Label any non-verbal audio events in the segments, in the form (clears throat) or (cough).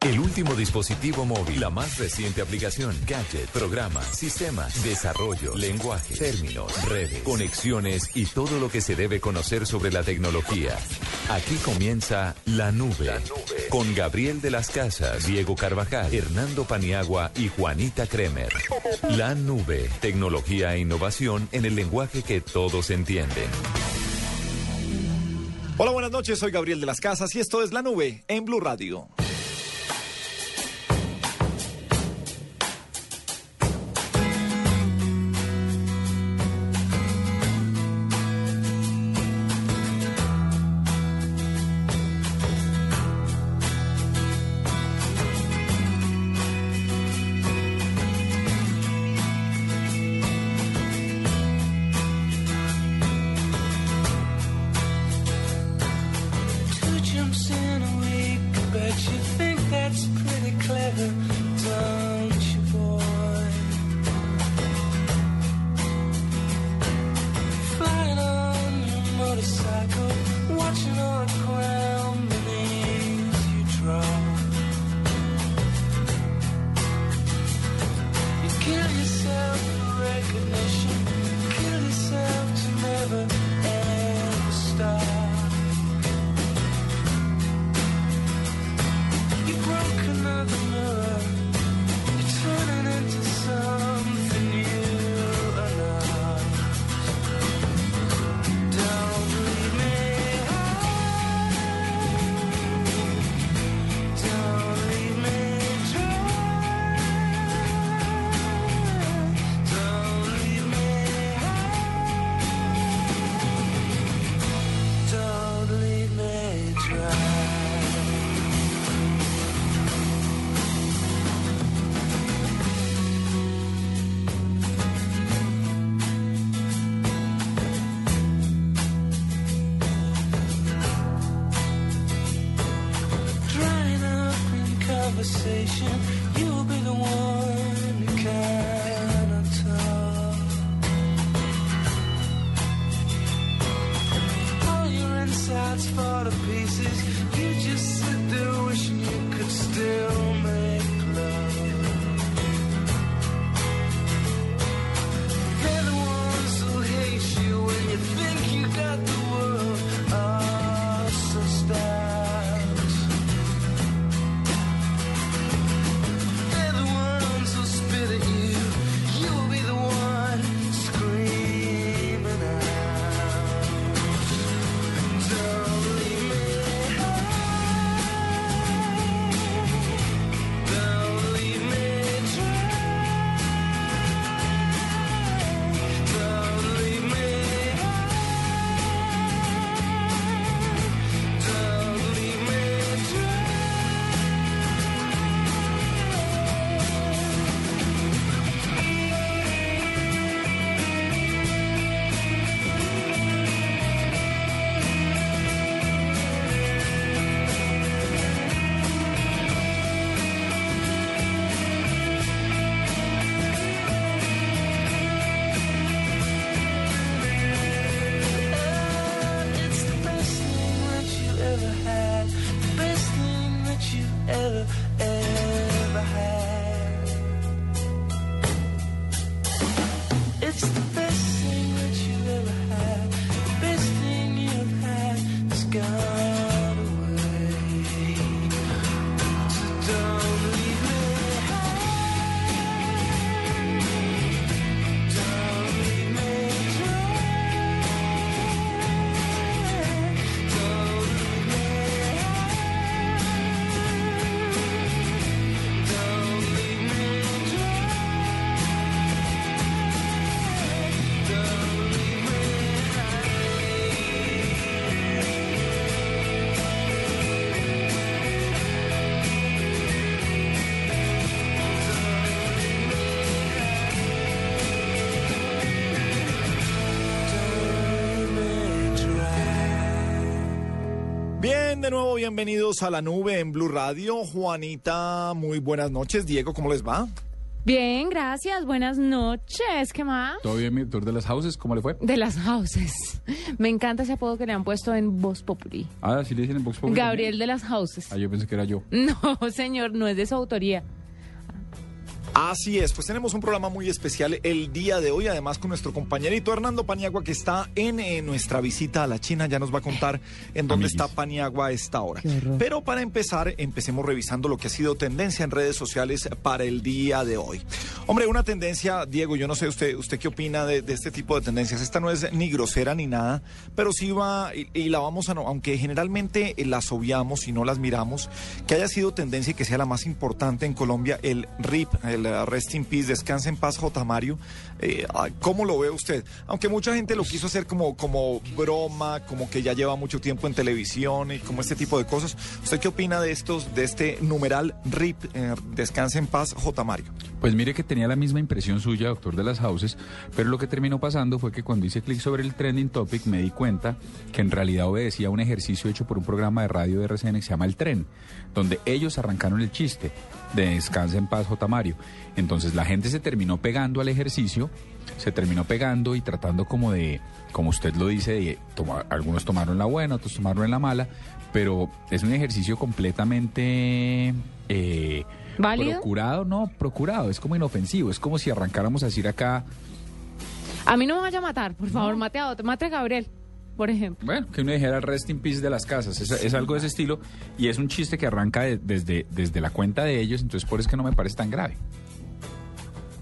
El último dispositivo móvil, la más reciente aplicación, gadget, programa, sistema, desarrollo, lenguaje, términos, redes, conexiones y todo lo que se debe conocer sobre la tecnología. Aquí comienza La Nube, con Gabriel de las Casas, Diego Carvajal, Hernando Paniagua y Juanita Kremer. La Nube, tecnología e innovación en el lenguaje que todos entienden. Hola, buenas noches. Soy Gabriel de las Casas y esto es La Nube en Blue Radio. De nuevo, bienvenidos a la nube en Blue Radio. Juanita, muy buenas noches. Diego, ¿cómo les va? Bien, gracias. Buenas noches. ¿Qué más? ¿Todo bien, mi doctor de las houses? ¿Cómo le fue? De las houses. (laughs) Me encanta ese apodo que le han puesto en Voz Populi. Ah, sí le dicen en Vox Populi. Gabriel de las houses. Ah, yo pensé que era yo. (laughs) No, señor, no es de su autoría. Así es, pues tenemos un programa muy especial el día de hoy, además con nuestro compañerito Hernando Paniagua que está en eh, nuestra visita a la China, ya nos va a contar en dónde está Paniagua a esta hora. Pero para empezar, empecemos revisando lo que ha sido tendencia en redes sociales para el día de hoy. Hombre, una tendencia, Diego, yo no sé usted, usted qué opina de, de este tipo de tendencias. Esta no es ni grosera ni nada, pero sí va y, y la vamos a, no- aunque generalmente las obviamos y no las miramos, que haya sido tendencia y que sea la más importante en Colombia, el RIP, el Rest in Peace, Descanse en Paz, J. Mario. Eh, ah, ¿Cómo lo ve usted? Aunque mucha gente lo quiso hacer como, como broma, como que ya lleva mucho tiempo en televisión y como este tipo de cosas. ¿Usted qué opina de estos, de este numeral RIP, eh, Descanse en Paz, J. Mario? Pues mire que tenía la misma impresión suya, doctor de las houses, pero lo que terminó pasando fue que cuando hice clic sobre el trending topic me di cuenta que en realidad obedecía a un ejercicio hecho por un programa de radio de RCN que se llama El Tren, donde ellos arrancaron el chiste de Descansa en paz J. Mario. Entonces la gente se terminó pegando al ejercicio, se terminó pegando y tratando como de, como usted lo dice, de tomar, algunos tomaron la buena, otros tomaron la mala, pero es un ejercicio completamente... eh, ¿Válido? Procurado, no, procurado, es como inofensivo, es como si arrancáramos a decir acá, A mí no me vaya a matar, por favor, mate a otro. Mate a Gabriel, por ejemplo. bueno, que uno dijera rest in peace de las casas, es, es algo de ese estilo y es un chiste que arranca de- desde, desde la cuenta de ellos, entonces por eso es que no me parece tan grave.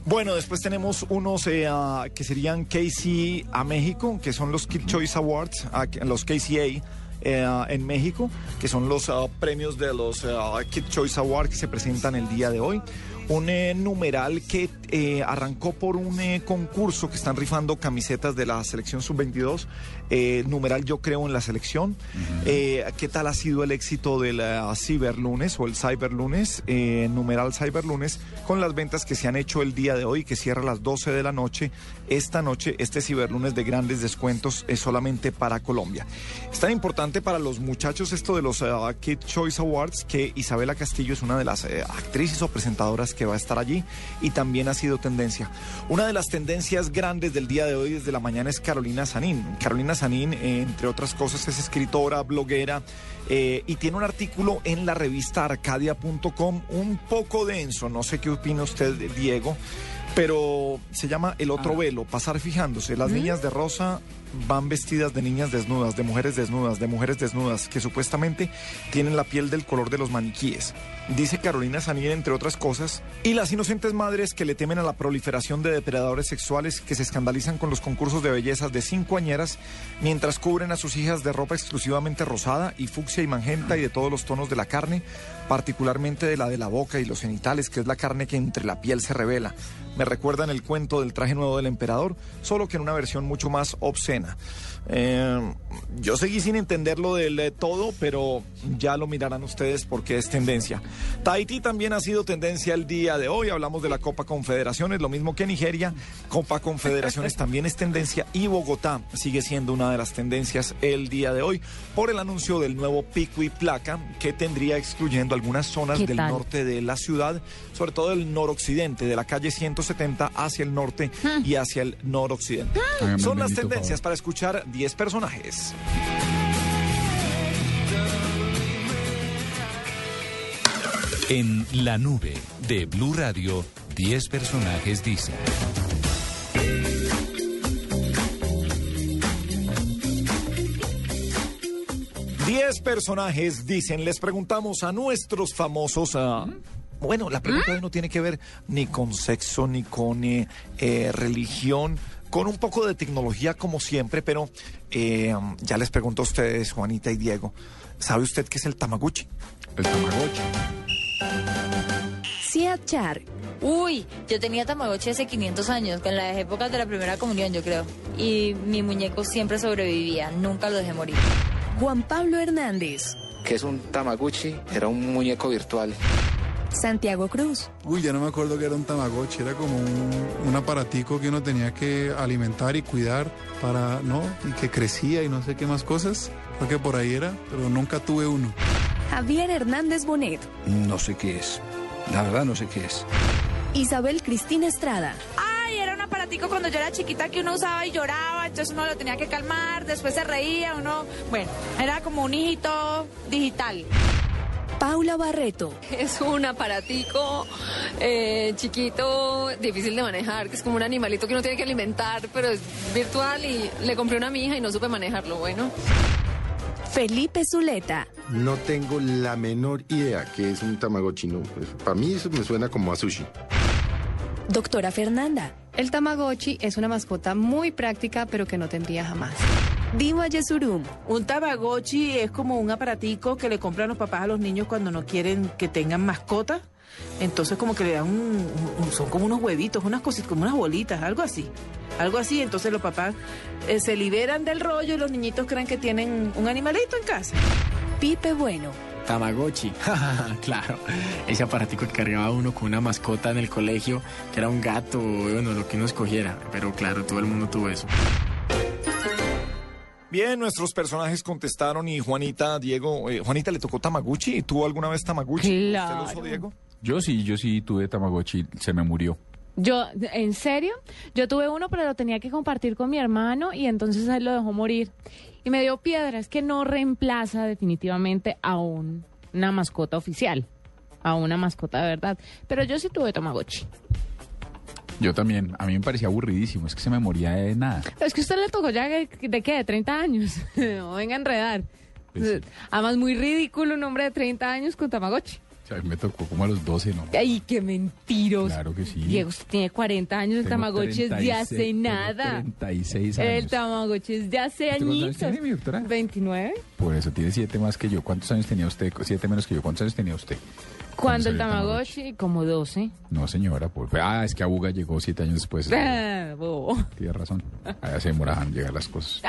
Bueno, después tenemos unos eh, ah, que serían KC a México, que son los Kid Choice Awards, que- los KCA. Eh, en México, que son los ah, premios de los ah, Kid Choice Awards que se presentan el día de hoy. Un eh, numeral que eh, arrancó por un eh, concurso que están rifando camisetas de la selección sub-22. eh, numeral Yo creo en la selección. Eh, ¿Qué tal ha sido el éxito del Ciberlunes o el Cyberlunes? Eh, numeral Cyberlunes con las ventas que se han hecho el día de hoy, que cierra a las 12 de la noche. Esta noche, este Ciberlunes de grandes descuentos es solamente para Colombia. Es tan importante para los muchachos esto de los ah, Kid Choice Awards que Isabela Castillo es una de las eh, actrices o presentadoras que va a estar allí y también ha sido tendencia. Una de las tendencias grandes del día de hoy desde la mañana es Carolina Sanín. Carolina Sanín, eh, entre otras cosas, es escritora, bloguera eh, y tiene un artículo en la revista arcadia.com un poco denso. No sé qué opina usted, Diego, pero se llama El otro velo, pasar fijándose. Las niñas de rosa van vestidas de niñas desnudas, de mujeres desnudas, de mujeres desnudas, que supuestamente tienen la piel del color de los maniquíes. Dice Carolina Sanín, entre otras cosas, y las inocentes madres que le temen a la proliferación de depredadores sexuales que se escandalizan con los concursos de bellezas de cincoañeras mientras cubren a sus hijas de ropa exclusivamente rosada y fucsia y magenta y de todos los tonos de la carne, particularmente de la de la boca y los genitales, que es la carne que entre la piel se revela. Me recuerdan el cuento del traje nuevo del emperador, solo que en una versión mucho más obscena. Eh, yo seguí sin entenderlo del eh, todo, pero ya lo mirarán ustedes porque es tendencia. Tahití también ha sido tendencia el día de hoy. Hablamos de la Copa Confederaciones, lo mismo que Nigeria. Copa Confederaciones (laughs) también es tendencia y Bogotá sigue siendo una de las tendencias el día de hoy por el anuncio del nuevo pico y placa que tendría excluyendo algunas zonas ¿Qué del tal? norte de la ciudad, sobre todo el noroccidente, de la calle 170 hacia el norte y hacia el noroccidente. Hágame Son las tendencias para escuchar 10 personajes. En la nube de Blue Radio, 10 personajes dicen. Diez personajes dicen, les preguntamos a nuestros famosos. ah, bueno, la pregunta hoy no tiene que ver ni con sexo, ni con eh, eh, religión, con un poco de tecnología como siempre, pero eh, ya les pregunto a ustedes, Juanita y Diego, ¿sabe usted qué es el Tamaguchi? El Tamagotchi. Sia Char. Uy, yo tenía Tamagotchi hace 500 años, en las épocas de la primera comunión, yo creo. Y mi muñeco siempre sobrevivía, nunca lo dejé morir. Juan Pablo Hernández, que es un Tamaguchi, era un muñeco virtual. Santiago Cruz, Uy, ya no me acuerdo que era un Tamagotchi, era como un, un aparatico que uno tenía que alimentar y cuidar para, ¿no? Y que crecía y no sé qué más cosas. Creo que por ahí era, pero nunca tuve uno. Javier Hernández Bonet. No sé qué es. La verdad no sé qué es. Isabel Cristina Estrada. Ay, era un aparatico cuando yo era chiquita que uno usaba y lloraba, entonces uno lo tenía que calmar, después se reía, uno, bueno, era como un hijito digital. Paula Barreto. Es un aparatico eh, chiquito, difícil de manejar, que es como un animalito que uno tiene que alimentar, pero es virtual y le compré una a mi hija y no supe manejarlo. Bueno. Felipe Zuleta. No tengo la menor idea que es un Tamagotchi. No, Pues, para mí eso me suena como a sushi. Doctora Fernanda. El Tamagotchi es una mascota muy práctica, pero que no tendría jamás. Diva Yesurum. Un Tamagotchi es como un aparatico que le compran los papás a los niños cuando no quieren que tengan mascota. Entonces como que le dan un, un- son como unos huevitos, unas cositas, como unas bolitas, algo así. Algo así, entonces los papás eh, se liberan del rollo y los niñitos creen que tienen un animalito en casa. Pipe Bueno. Tamagotchi, (laughs) claro. Ese aparatico que cargaba uno con una mascota en el colegio, que era un gato, bueno, lo que uno escogiera. Pero claro, todo el mundo tuvo eso. Bien, nuestros personajes contestaron y Juanita, Diego, eh, Juanita le tocó Tamaguchi. ¿Tuvo alguna vez Tamaguchi? Claro. ¿Usted lo usó, Diego? Yo sí, yo sí tuve Tamagotchi, se me murió. Yo, ¿en serio? Yo tuve uno, pero lo tenía que compartir con mi hermano y entonces él lo dejó morir. Y me dio piedra, es que no reemplaza definitivamente a un- una mascota oficial, a una mascota de verdad. Pero yo sí tuve Tamagotchi. Yo también, a mí me parecía aburridísimo, es que se me moría de nada. Es que usted le tocó ya de, de qué, de 30 años. (laughs) no venga a enredar. Además, muy ridículo un hombre de 30 años con Tamagotchi. O sea, a mí me tocó como a los 12, ¿no? Ay, qué mentiros. Claro que sí. Diego, usted tiene 40 años, el Tengo Tamagotchi es de 36, hace nada. 36 años. El Tamagotchi es de hace ¿Usted cuántos años añitos. tiene, mi doctora? 29. Por eso tiene siete más que yo. ¿Cuántos años tenía usted? Siete menos que yo. ¿Cuántos años tenía usted? Cuando el Tamagotchi, como 12. No, señora. Por... Ah, es que Abuga llegó siete años después. (laughs) Ah. Tiene razón. Allá se demoraban llegar las cosas.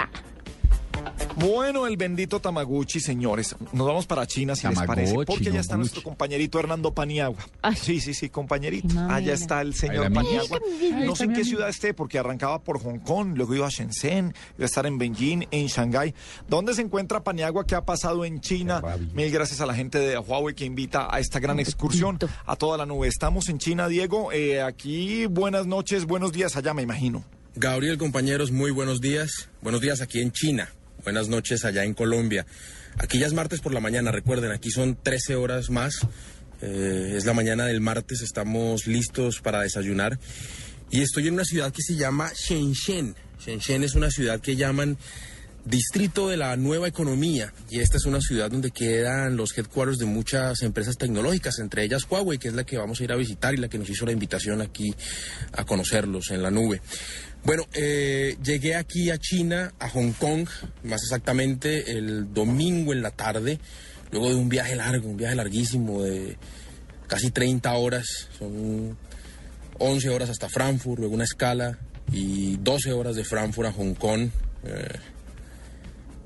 Bueno, el bendito Tamaguchi, señores. Nos vamos para China, si les parece. Porque ya no está nuestro compañerito Hernando Paniagua. Sí, sí, sí, compañerito. Allá está el señor Paniagua. No sé en qué ciudad esté, porque arrancaba por Hong Kong, luego iba a Shenzhen, iba a estar en Beijing, en Shanghái. ¿Dónde se encuentra Paniagua? ¿Qué ha pasado en China? Mil gracias a la gente de Huawei que invita a esta gran excursión a toda la nube. Estamos en China, Diego. Eh, aquí, buenas noches, buenos días allá, me imagino. Gabriel, compañeros, muy buenos días. Buenos días aquí en China. Buenas noches allá en Colombia. Aquí ya es martes por la mañana, recuerden, aquí son 13 horas más. Eh, es la mañana del martes, estamos listos para desayunar. Y estoy en una ciudad que se llama Shenzhen. Shenzhen es una ciudad que llaman Distrito de la Nueva Economía. Y esta es una ciudad donde quedan los headquarters de muchas empresas tecnológicas, entre ellas Huawei, que es la que vamos a ir a visitar y la que nos hizo la invitación aquí a conocerlos en la nube. Bueno, eh, llegué aquí a China, a Hong Kong, más exactamente el domingo en la tarde, luego de un viaje largo, un viaje larguísimo de casi 30 horas, son 11 horas hasta Frankfurt, luego una escala y 12 horas de Frankfurt a Hong Kong. eh,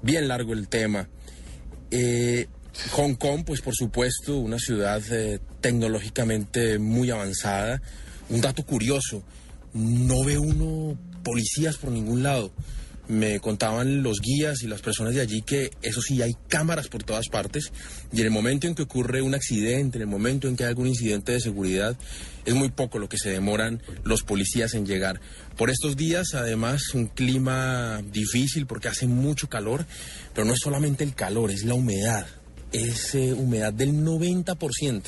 bien largo el tema. Eh, Hong Kong, pues por supuesto, una ciudad tecnológicamente muy avanzada. Un dato curioso, no ve uno policías por ningún lado. Me contaban los guías y las personas de allí que eso sí, hay cámaras por todas partes y en el momento en que ocurre un accidente, en el momento en que hay algún incidente de seguridad, es muy poco lo que se demoran los policías en llegar. Por estos días, además, un clima difícil porque hace mucho calor, pero no es solamente el calor, es la humedad. Es eh, humedad del 90%.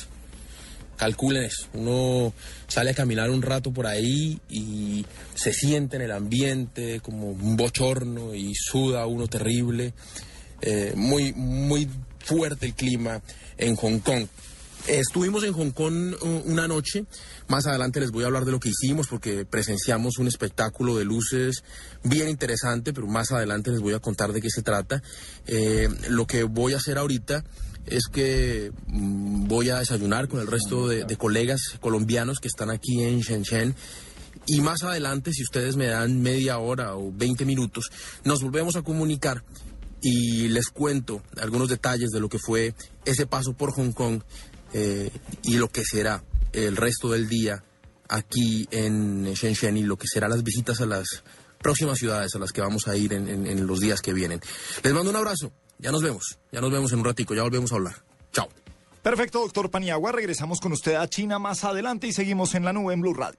Calculen. Uno sale a caminar un rato por ahí y se siente en el ambiente como un bochorno y suda uno terrible. Eh, muy, muy fuerte el clima en Hong Kong. Estuvimos en Hong Kong uh, una noche. Más adelante les voy a hablar de lo que hicimos porque presenciamos un espectáculo de luces bien interesante, pero más adelante les voy a contar de qué se trata. Eh, lo que voy a hacer ahorita es que mm, voy a desayunar con el resto de, colegas colombianos que están aquí en Shenzhen. Y más adelante, si ustedes me dan media hora o 20 minutos, nos volvemos a comunicar y les cuento algunos detalles de lo que fue ese paso por Hong Kong eh, y lo que será el resto del día aquí en Shenzhen y lo que serán las visitas a las próximas ciudades a las que vamos a ir en los días que vienen. Les mando un abrazo ya nos vemos, ya nos vemos en un ratico, ya volvemos a hablar. Chao. Perfecto, doctor Paniagua. Regresamos con usted a China más adelante y seguimos en la nube en Blue Radio.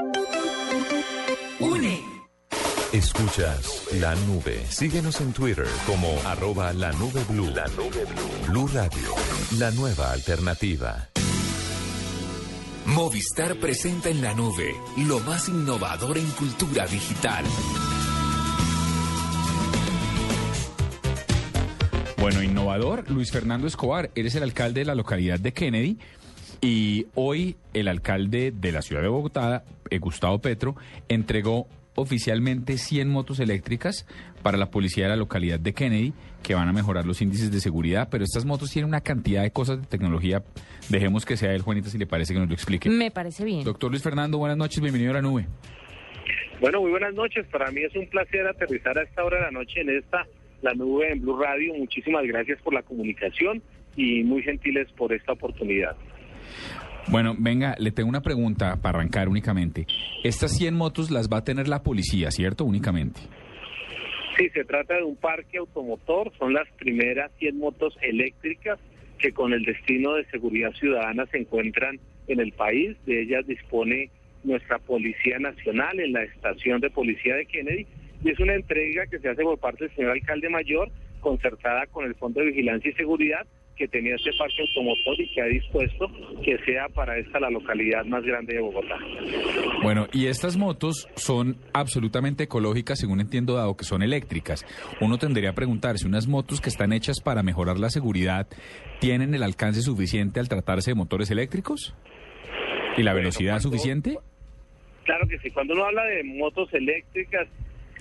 Escuchas la nube. Síguenos en Twitter como arroba la nube blue. La nube blue. Blue Radio. La nueva alternativa. Movistar presenta en la nube lo más innovador en cultura digital. Bueno, innovador, Luis Fernando Escobar, eres el alcalde de la localidad de Kennedy y hoy el alcalde de la ciudad de Bogotá, eh, Gustavo Petro, entregó oficialmente 100 motos eléctricas para la policía de la localidad de Kennedy que van a mejorar los índices de seguridad, pero estas motos tienen una cantidad de cosas de tecnología. Dejemos que sea él, Juanita, si le parece que nos lo explique. Me parece bien. Doctor Luis Fernando, buenas noches, bienvenido a la nube. Bueno, muy buenas noches. Para mí es un placer aterrizar a esta hora de la noche en esta, la nube en Blue Radio. Muchísimas gracias por la comunicación y muy gentiles por esta oportunidad. Bueno, venga, le tengo una pregunta para arrancar únicamente. Estas 100 motos las va a tener la policía, ¿cierto? Únicamente. Sí, se trata de un parque automotor. Son las primeras 100 motos eléctricas que con el destino de seguridad ciudadana se encuentran en el país. De ellas dispone nuestra Policía Nacional en la estación de policía de Kennedy. Y es una entrega que se hace por parte del señor alcalde mayor, concertada con el Fondo de Vigilancia y Seguridad, que tenía este parque automotor y que ha dispuesto que sea para esta la localidad más grande de Bogotá. Bueno, y estas motos son absolutamente ecológicas, según entiendo, dado que son eléctricas. Uno tendría a preguntarse, ¿unas motos que están hechas para mejorar la seguridad tienen el alcance suficiente al tratarse de motores eléctricos? ¿Y la velocidad suficiente? Claro que sí, cuando uno habla de motos eléctricas,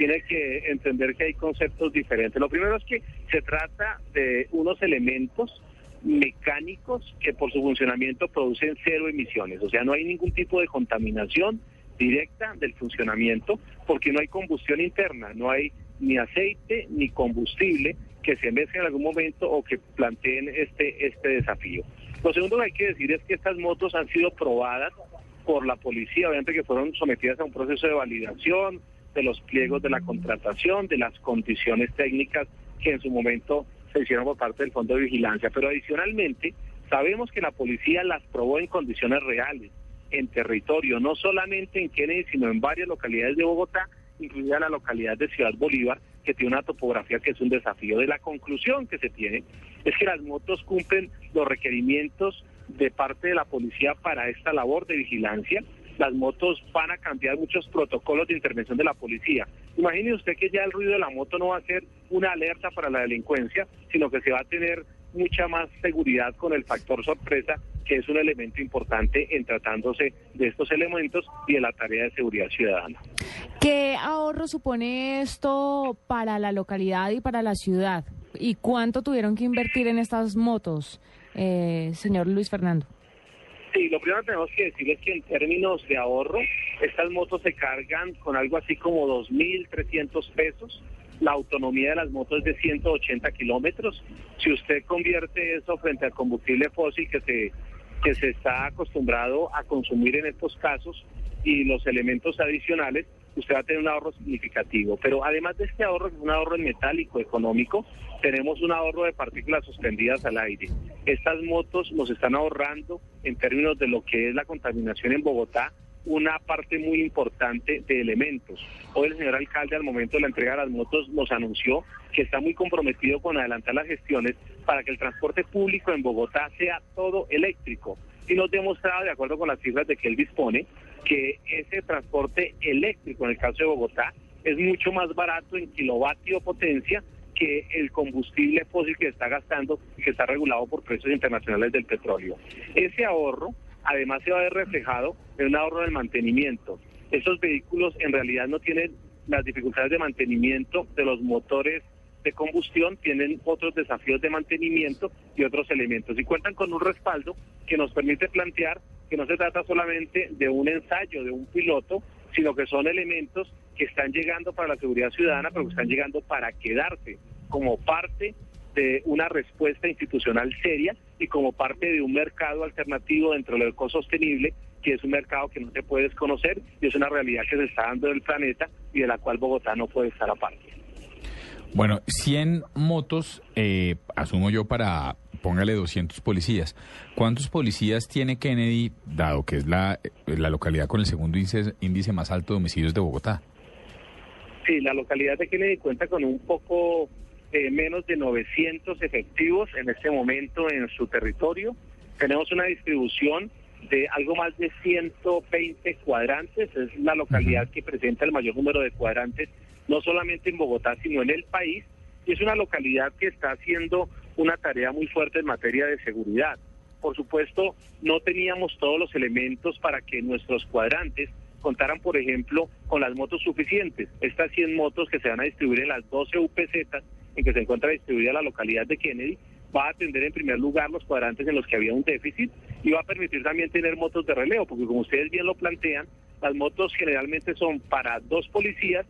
tiene que entender que hay conceptos diferentes. Lo primero es que se trata de unos elementos mecánicos que por su funcionamiento producen cero emisiones, o sea, no hay ningún tipo de contaminación directa del funcionamiento porque no hay combustión interna, no hay ni aceite ni combustible que se mezclen en algún momento o que planteen este, este desafío. Lo segundo que hay que decir es que estas motos han sido probadas por la policía, obviamente que fueron sometidas a un proceso de validación, de los pliegos de la contratación, de las condiciones técnicas que en su momento se hicieron por parte del Fondo de Vigilancia. Pero adicionalmente, sabemos que la policía las probó en condiciones reales, en territorio, no solamente en Kennedy, sino en varias localidades de Bogotá, incluida la localidad de Ciudad Bolívar, que tiene una topografía que es un desafío. De la conclusión que se tiene es que las motos cumplen los requerimientos de parte de la policía para esta labor de vigilancia. Las motos van a cambiar muchos protocolos de intervención de la policía. Imagine usted que ya el ruido de la moto no va a ser una alerta para la delincuencia, sino que se va a tener mucha más seguridad con el factor sorpresa, que es un elemento importante en tratándose de estos elementos y de la tarea de seguridad ciudadana. ¿Qué ahorro supone esto para la localidad y para la ciudad? ¿Y cuánto tuvieron que invertir en estas motos, eh, señor Luis Fernando? Sí, lo primero que tenemos que decir es que en términos de ahorro, estas motos se cargan con algo así como 2.300 pesos. La autonomía de las motos es de 180 kilómetros. Si usted convierte eso frente al combustible fósil que se, que se está acostumbrado a consumir en estos casos y los elementos adicionales, usted va a tener un ahorro significativo. Pero además de este ahorro, que es un ahorro en metálico económico, tenemos un ahorro de partículas suspendidas al aire. Estas motos nos están ahorrando en términos de lo que es la contaminación en Bogotá una parte muy importante de elementos. Hoy el señor alcalde al momento de la entrega de las motos nos anunció que está muy comprometido con adelantar las gestiones para que el transporte público en Bogotá sea todo eléctrico. Y nos demostrado, de acuerdo con las cifras de que él dispone, que ese transporte eléctrico en el caso de Bogotá es mucho más barato en kilovatio potencia que el combustible fósil que está gastando y que está regulado por precios internacionales del petróleo. Ese ahorro además se va a ver reflejado en un ahorro del mantenimiento. Estos vehículos en realidad no tienen las dificultades de mantenimiento de los motores de combustión, tienen otros desafíos de mantenimiento y otros elementos. Y cuentan con un respaldo que nos permite plantear que no se trata solamente de un ensayo, de un piloto, sino que son elementos que están llegando para la seguridad ciudadana, pero que están llegando para quedarse como parte de una respuesta institucional seria y como parte de un mercado alternativo dentro del ecosostenible, que es un mercado que no se puede desconocer y es una realidad que se está dando en el planeta y de la cual Bogotá no puede estar aparte. Bueno, 100 motos, eh, asumo yo para, póngale 200 policías. ¿Cuántos policías tiene Kennedy, dado que es la, la localidad con el segundo índice, índice más alto de homicidios de Bogotá? Sí, la localidad de Kennedy cuenta con un poco eh, menos de 900 efectivos en este momento en su territorio. Tenemos una distribución de algo más de 120 cuadrantes. Es la localidad que presenta el mayor número de cuadrantes, no solamente en Bogotá, sino en el país. Y es una localidad que está haciendo una tarea muy fuerte en materia de seguridad. Por supuesto, no teníamos todos los elementos para que nuestros cuadrantes contaran, por ejemplo, con las motos suficientes. Estas 100 motos que se van a distribuir en las 12 UPZ en que se encuentra distribuida la localidad de Kennedy, va a atender en primer lugar los cuadrantes en los que había un déficit y va a permitir también tener motos de relevo, porque como ustedes bien lo plantean, las motos generalmente son para dos policías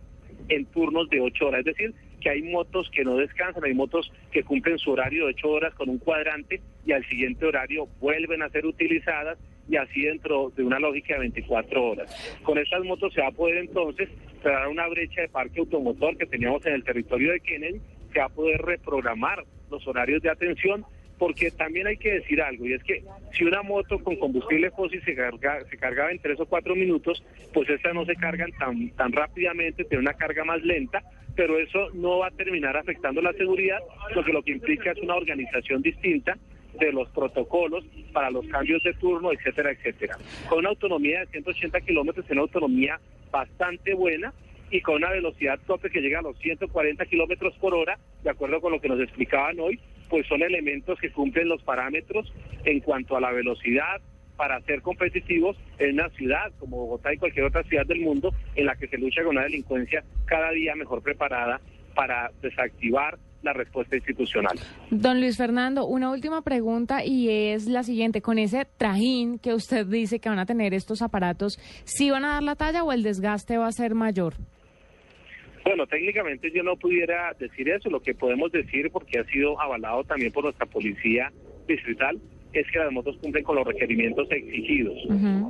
en turnos de ocho horas, es decir, que hay motos que no descansan, hay motos que cumplen su horario de ocho horas con un cuadrante y al siguiente horario vuelven a ser utilizadas y así dentro de una lógica de 24 horas. Con estas motos se va a poder entonces cerrar una brecha de parque automotor que teníamos en el territorio de Kennedy, se va a poder reprogramar los horarios de atención porque también hay que decir algo, y es que si una moto con combustible fósil se, carga, se cargaba en tres o cuatro minutos, pues estas no se cargan tan, tan rápidamente, tiene una carga más lenta, pero eso no va a terminar afectando la seguridad, porque lo que implica es una organización distinta de los protocolos para los cambios de turno, etcétera, etcétera. Con una autonomía de 180 kilómetros, una autonomía bastante buena, y con una velocidad tope que llega a los 140 kilómetros por hora, de acuerdo con lo que nos explicaban hoy, pues son elementos que cumplen los parámetros en cuanto a la velocidad para ser competitivos en una ciudad como Bogotá y cualquier otra ciudad del mundo en la que se lucha con una delincuencia cada día mejor preparada para desactivar la respuesta institucional. Don Luis Fernando, una última pregunta y es la siguiente. Con ese trajín que usted dice que van a tener estos aparatos, ¿sí van a dar la talla o el desgaste va a ser mayor? Bueno, técnicamente yo no pudiera decir eso. Lo que podemos decir, porque ha sido avalado también por nuestra policía distrital, es que las motos cumplen con los requerimientos exigidos.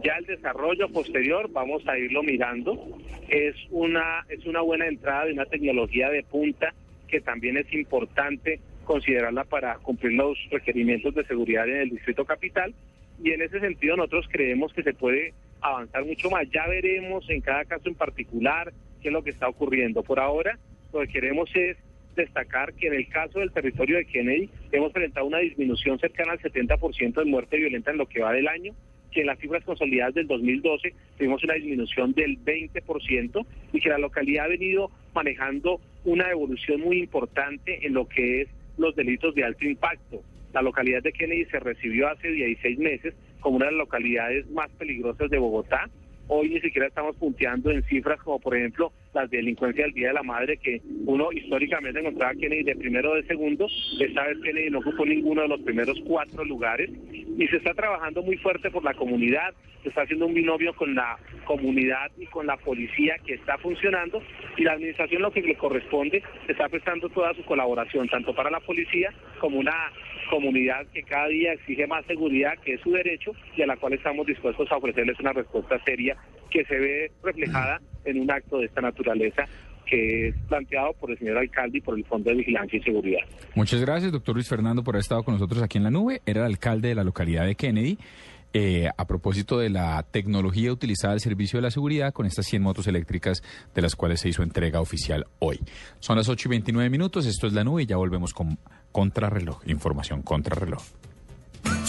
Ya el desarrollo posterior vamos a irlo mirando. Es una es una buena entrada de una tecnología de punta que también es importante considerarla para cumplir los requerimientos de seguridad en el distrito capital y en ese sentido nosotros creemos que se puede avanzar mucho más. Ya veremos en cada caso en particular qué es lo que está ocurriendo. Por ahora, lo que queremos es destacar que en el caso del territorio de Kennedy hemos presentado una disminución cercana al 70% de muerte violenta en lo que va del año, que en las cifras consolidadas del 2012 tuvimos una disminución del 20% y que la localidad ha venido manejando una evolución muy importante en lo que es los delitos de alto impacto. La localidad de Kennedy se recibió hace 16 meses como una de las localidades más peligrosas de Bogotá. Hoy ni siquiera estamos punteando en cifras como, por ejemplo, las delincuencias del Día de la Madre, que uno históricamente encontraba a Kennedy de primero o de segundo. Esta vez Kennedy no ocupó ninguno de los primeros cuatro lugares. Y se está trabajando muy fuerte por la comunidad, se está haciendo un binomio con la comunidad y con la policía que está funcionando. Y la administración lo que le corresponde está prestando toda su colaboración, tanto para la policía como una comunidad que cada día exige más seguridad, que es su derecho, y a la cual estamos dispuestos a ofrecerles una respuesta seria que se ve reflejada en un acto de esta naturaleza que es planteado por el señor alcalde y por el Fondo de Vigilancia y Seguridad. Muchas gracias, doctor Luis Fernando, por haber estado con nosotros aquí en la nube. Era el alcalde de la localidad de Kennedy. Eh, a propósito de la tecnología utilizada al servicio de la seguridad con estas 100 motos eléctricas de las cuales se hizo entrega oficial hoy. Son las 8 y 29 minutos, esto es la nube y ya volvemos con Contrarreloj, información Contrarreloj.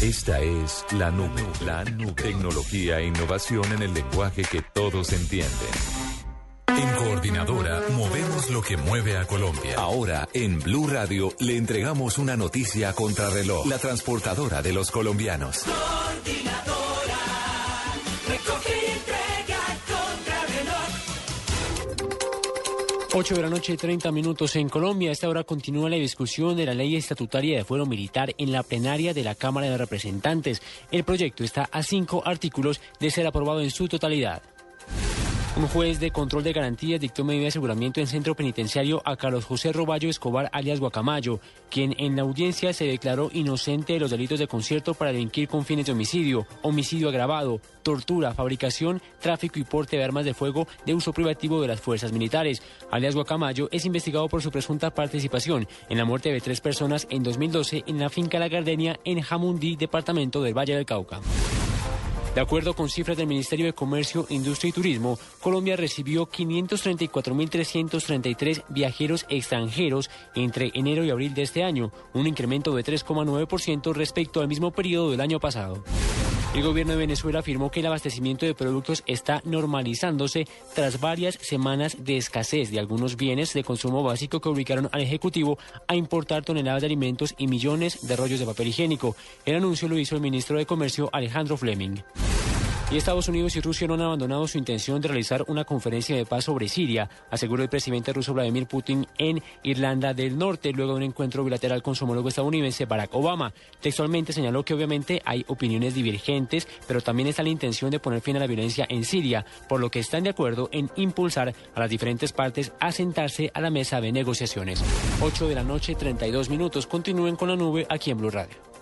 Esta es la nube, la nube. Tecnología e innovación en el lenguaje que todos entienden. En Coordinadora movemos lo que mueve a Colombia. Ahora en Blue Radio le entregamos una noticia a contrarreloj, la transportadora de los colombianos. Coordinadora, 8 de la noche, 30 minutos en Colombia. Esta hora continúa la discusión de la ley estatutaria de fuero militar en la plenaria de la Cámara de Representantes. El proyecto está a cinco artículos de ser aprobado en su totalidad. Un juez de control de garantías dictó medida de aseguramiento en centro penitenciario a Carlos José Roballo Escobar, alias Guacamayo, quien en la audiencia se declaró inocente de los delitos de concierto para delinquir con fines de homicidio, homicidio agravado, tortura, fabricación, tráfico y porte de armas de fuego de uso privativo de las fuerzas militares. Alias Guacamayo es investigado por su presunta participación en la muerte de tres personas en 2012 en la finca La Gardenia en Jamundí, departamento del Valle del Cauca. De acuerdo con cifras del Ministerio de Comercio, Industria y Turismo, Colombia recibió 534.333 viajeros extranjeros entre enero y abril de este año, un incremento de 3,9% respecto al mismo periodo del año pasado. El gobierno de Venezuela afirmó que el abastecimiento de productos está normalizándose tras varias semanas de escasez de algunos bienes de consumo básico que obligaron al Ejecutivo a importar toneladas de alimentos y millones de rollos de papel higiénico. El anuncio lo hizo el ministro de Comercio Alejandro Fleming. Y Estados Unidos y Rusia no han abandonado su intención de realizar una conferencia de paz sobre Siria, aseguró el presidente ruso Vladimir Putin en Irlanda del Norte, luego de un encuentro bilateral con su homólogo estadounidense Barack Obama. Textualmente señaló que obviamente hay opiniones divergentes, pero también está la intención de poner fin a la violencia en Siria, por lo que están de acuerdo en impulsar a las diferentes partes a sentarse a la mesa de negociaciones. 8 de la noche, 32 minutos. Continúen con la nube aquí en Blue Radio.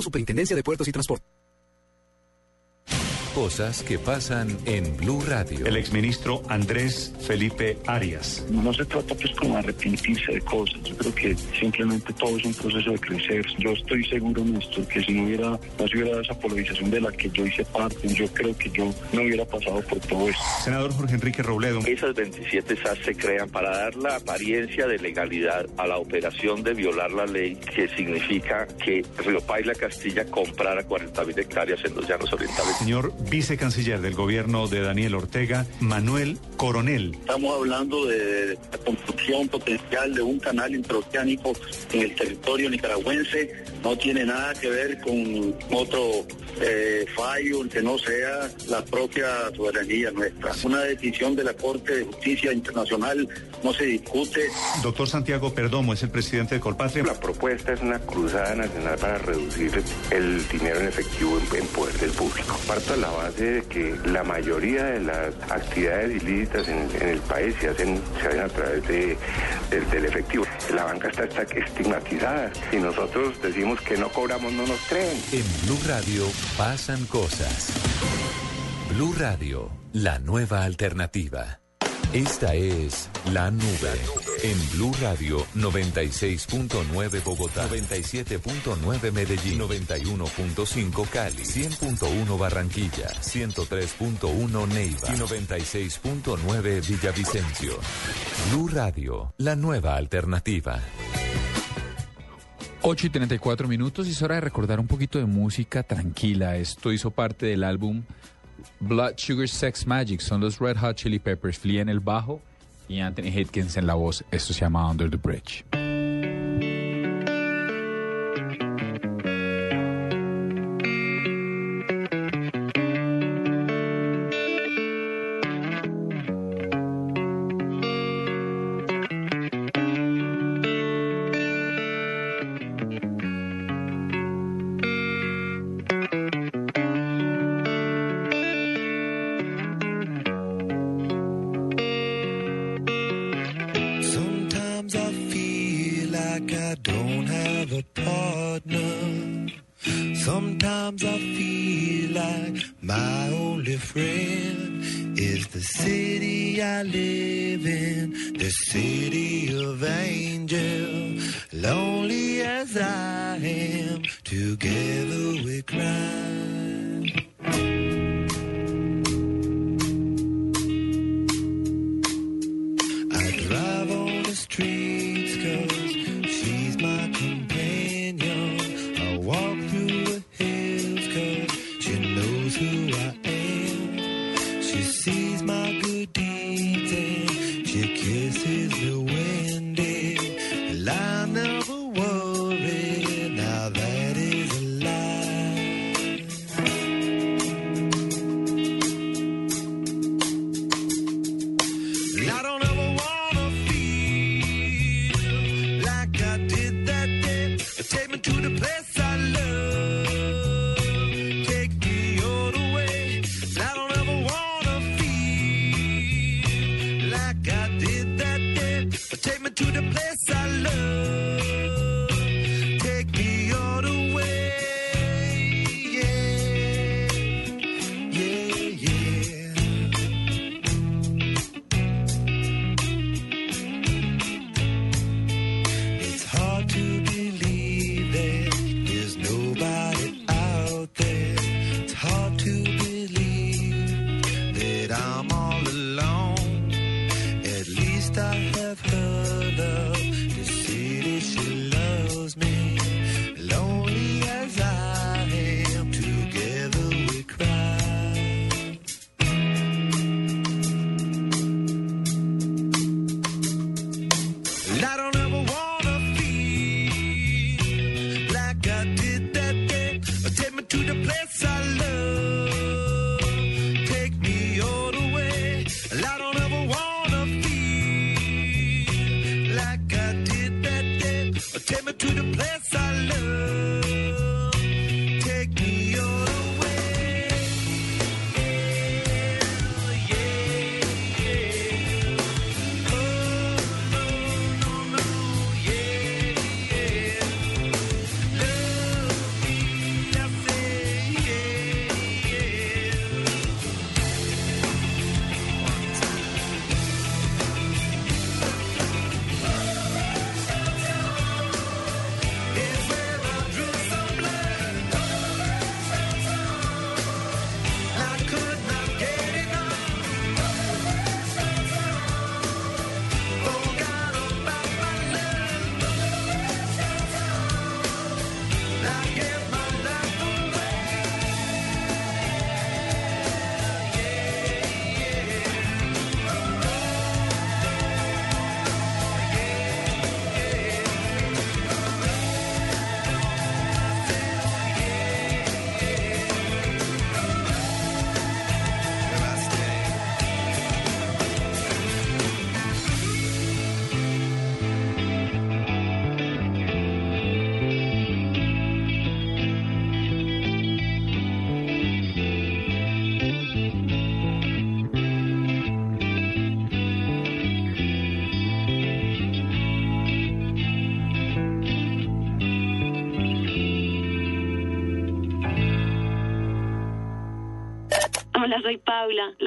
Superintendencia de Puertos y Transporte. Cosas que pasan en Blue Radio. El exministro Andrés Felipe Arias. No se trata pues como de arrepentirse de cosas, yo creo que simplemente todo es un proceso de crecer. Yo estoy seguro, Néstor, que si no hubiera, no se hubiera dado esa polarización de la que yo hice parte, yo creo que yo no hubiera pasado por todo esto. Senador Jorge Enrique Robledo. Esas 27 SAS se crean para dar la apariencia de legalidad a la operación de violar la ley, que significa que Río Paila Castilla comprara 40.000 hectáreas en los llanos orientales. Señor vicecanciller del gobierno de Daniel Ortega, Manuel Coronel. Estamos hablando de la construcción potencial de un canal intraoceánico en el territorio nicaragüense. No tiene nada que ver con otro eh, fallo que no sea la propia soberanía nuestra. Una decisión de la Corte de Justicia Internacional no se discute. Doctor Santiago Perdomo es el presidente de Colpatria. La propuesta es una cruzada nacional para reducir el dinero en efectivo en, en poder del público. Parto de la base de que la mayoría de las actividades ilícitas en, en el país se hacen, se hacen a través de, del- del efectivo. La banca está, está estigmatizada y nosotros decimos que no cobramos, no nos creen. En Blue Radio pasan cosas. Blue Radio, la nueva alternativa. Esta es La Nube. En Blue Radio 96.9 Bogotá, 97.9 Medellín, 91.5 Cali, 100.1 Barranquilla, 103.1 Neiva y 96.9 Villavicencio. Blue Radio, la nueva alternativa. 8 y 34 minutos y es hora de recordar un poquito de música tranquila. Esto hizo parte del álbum Blood Sugar Sex Magic. Son los Red Hot Chili Peppers. Flea en el bajo y Anthony Hopkins en la voz. Esto se llama Under the Bridge.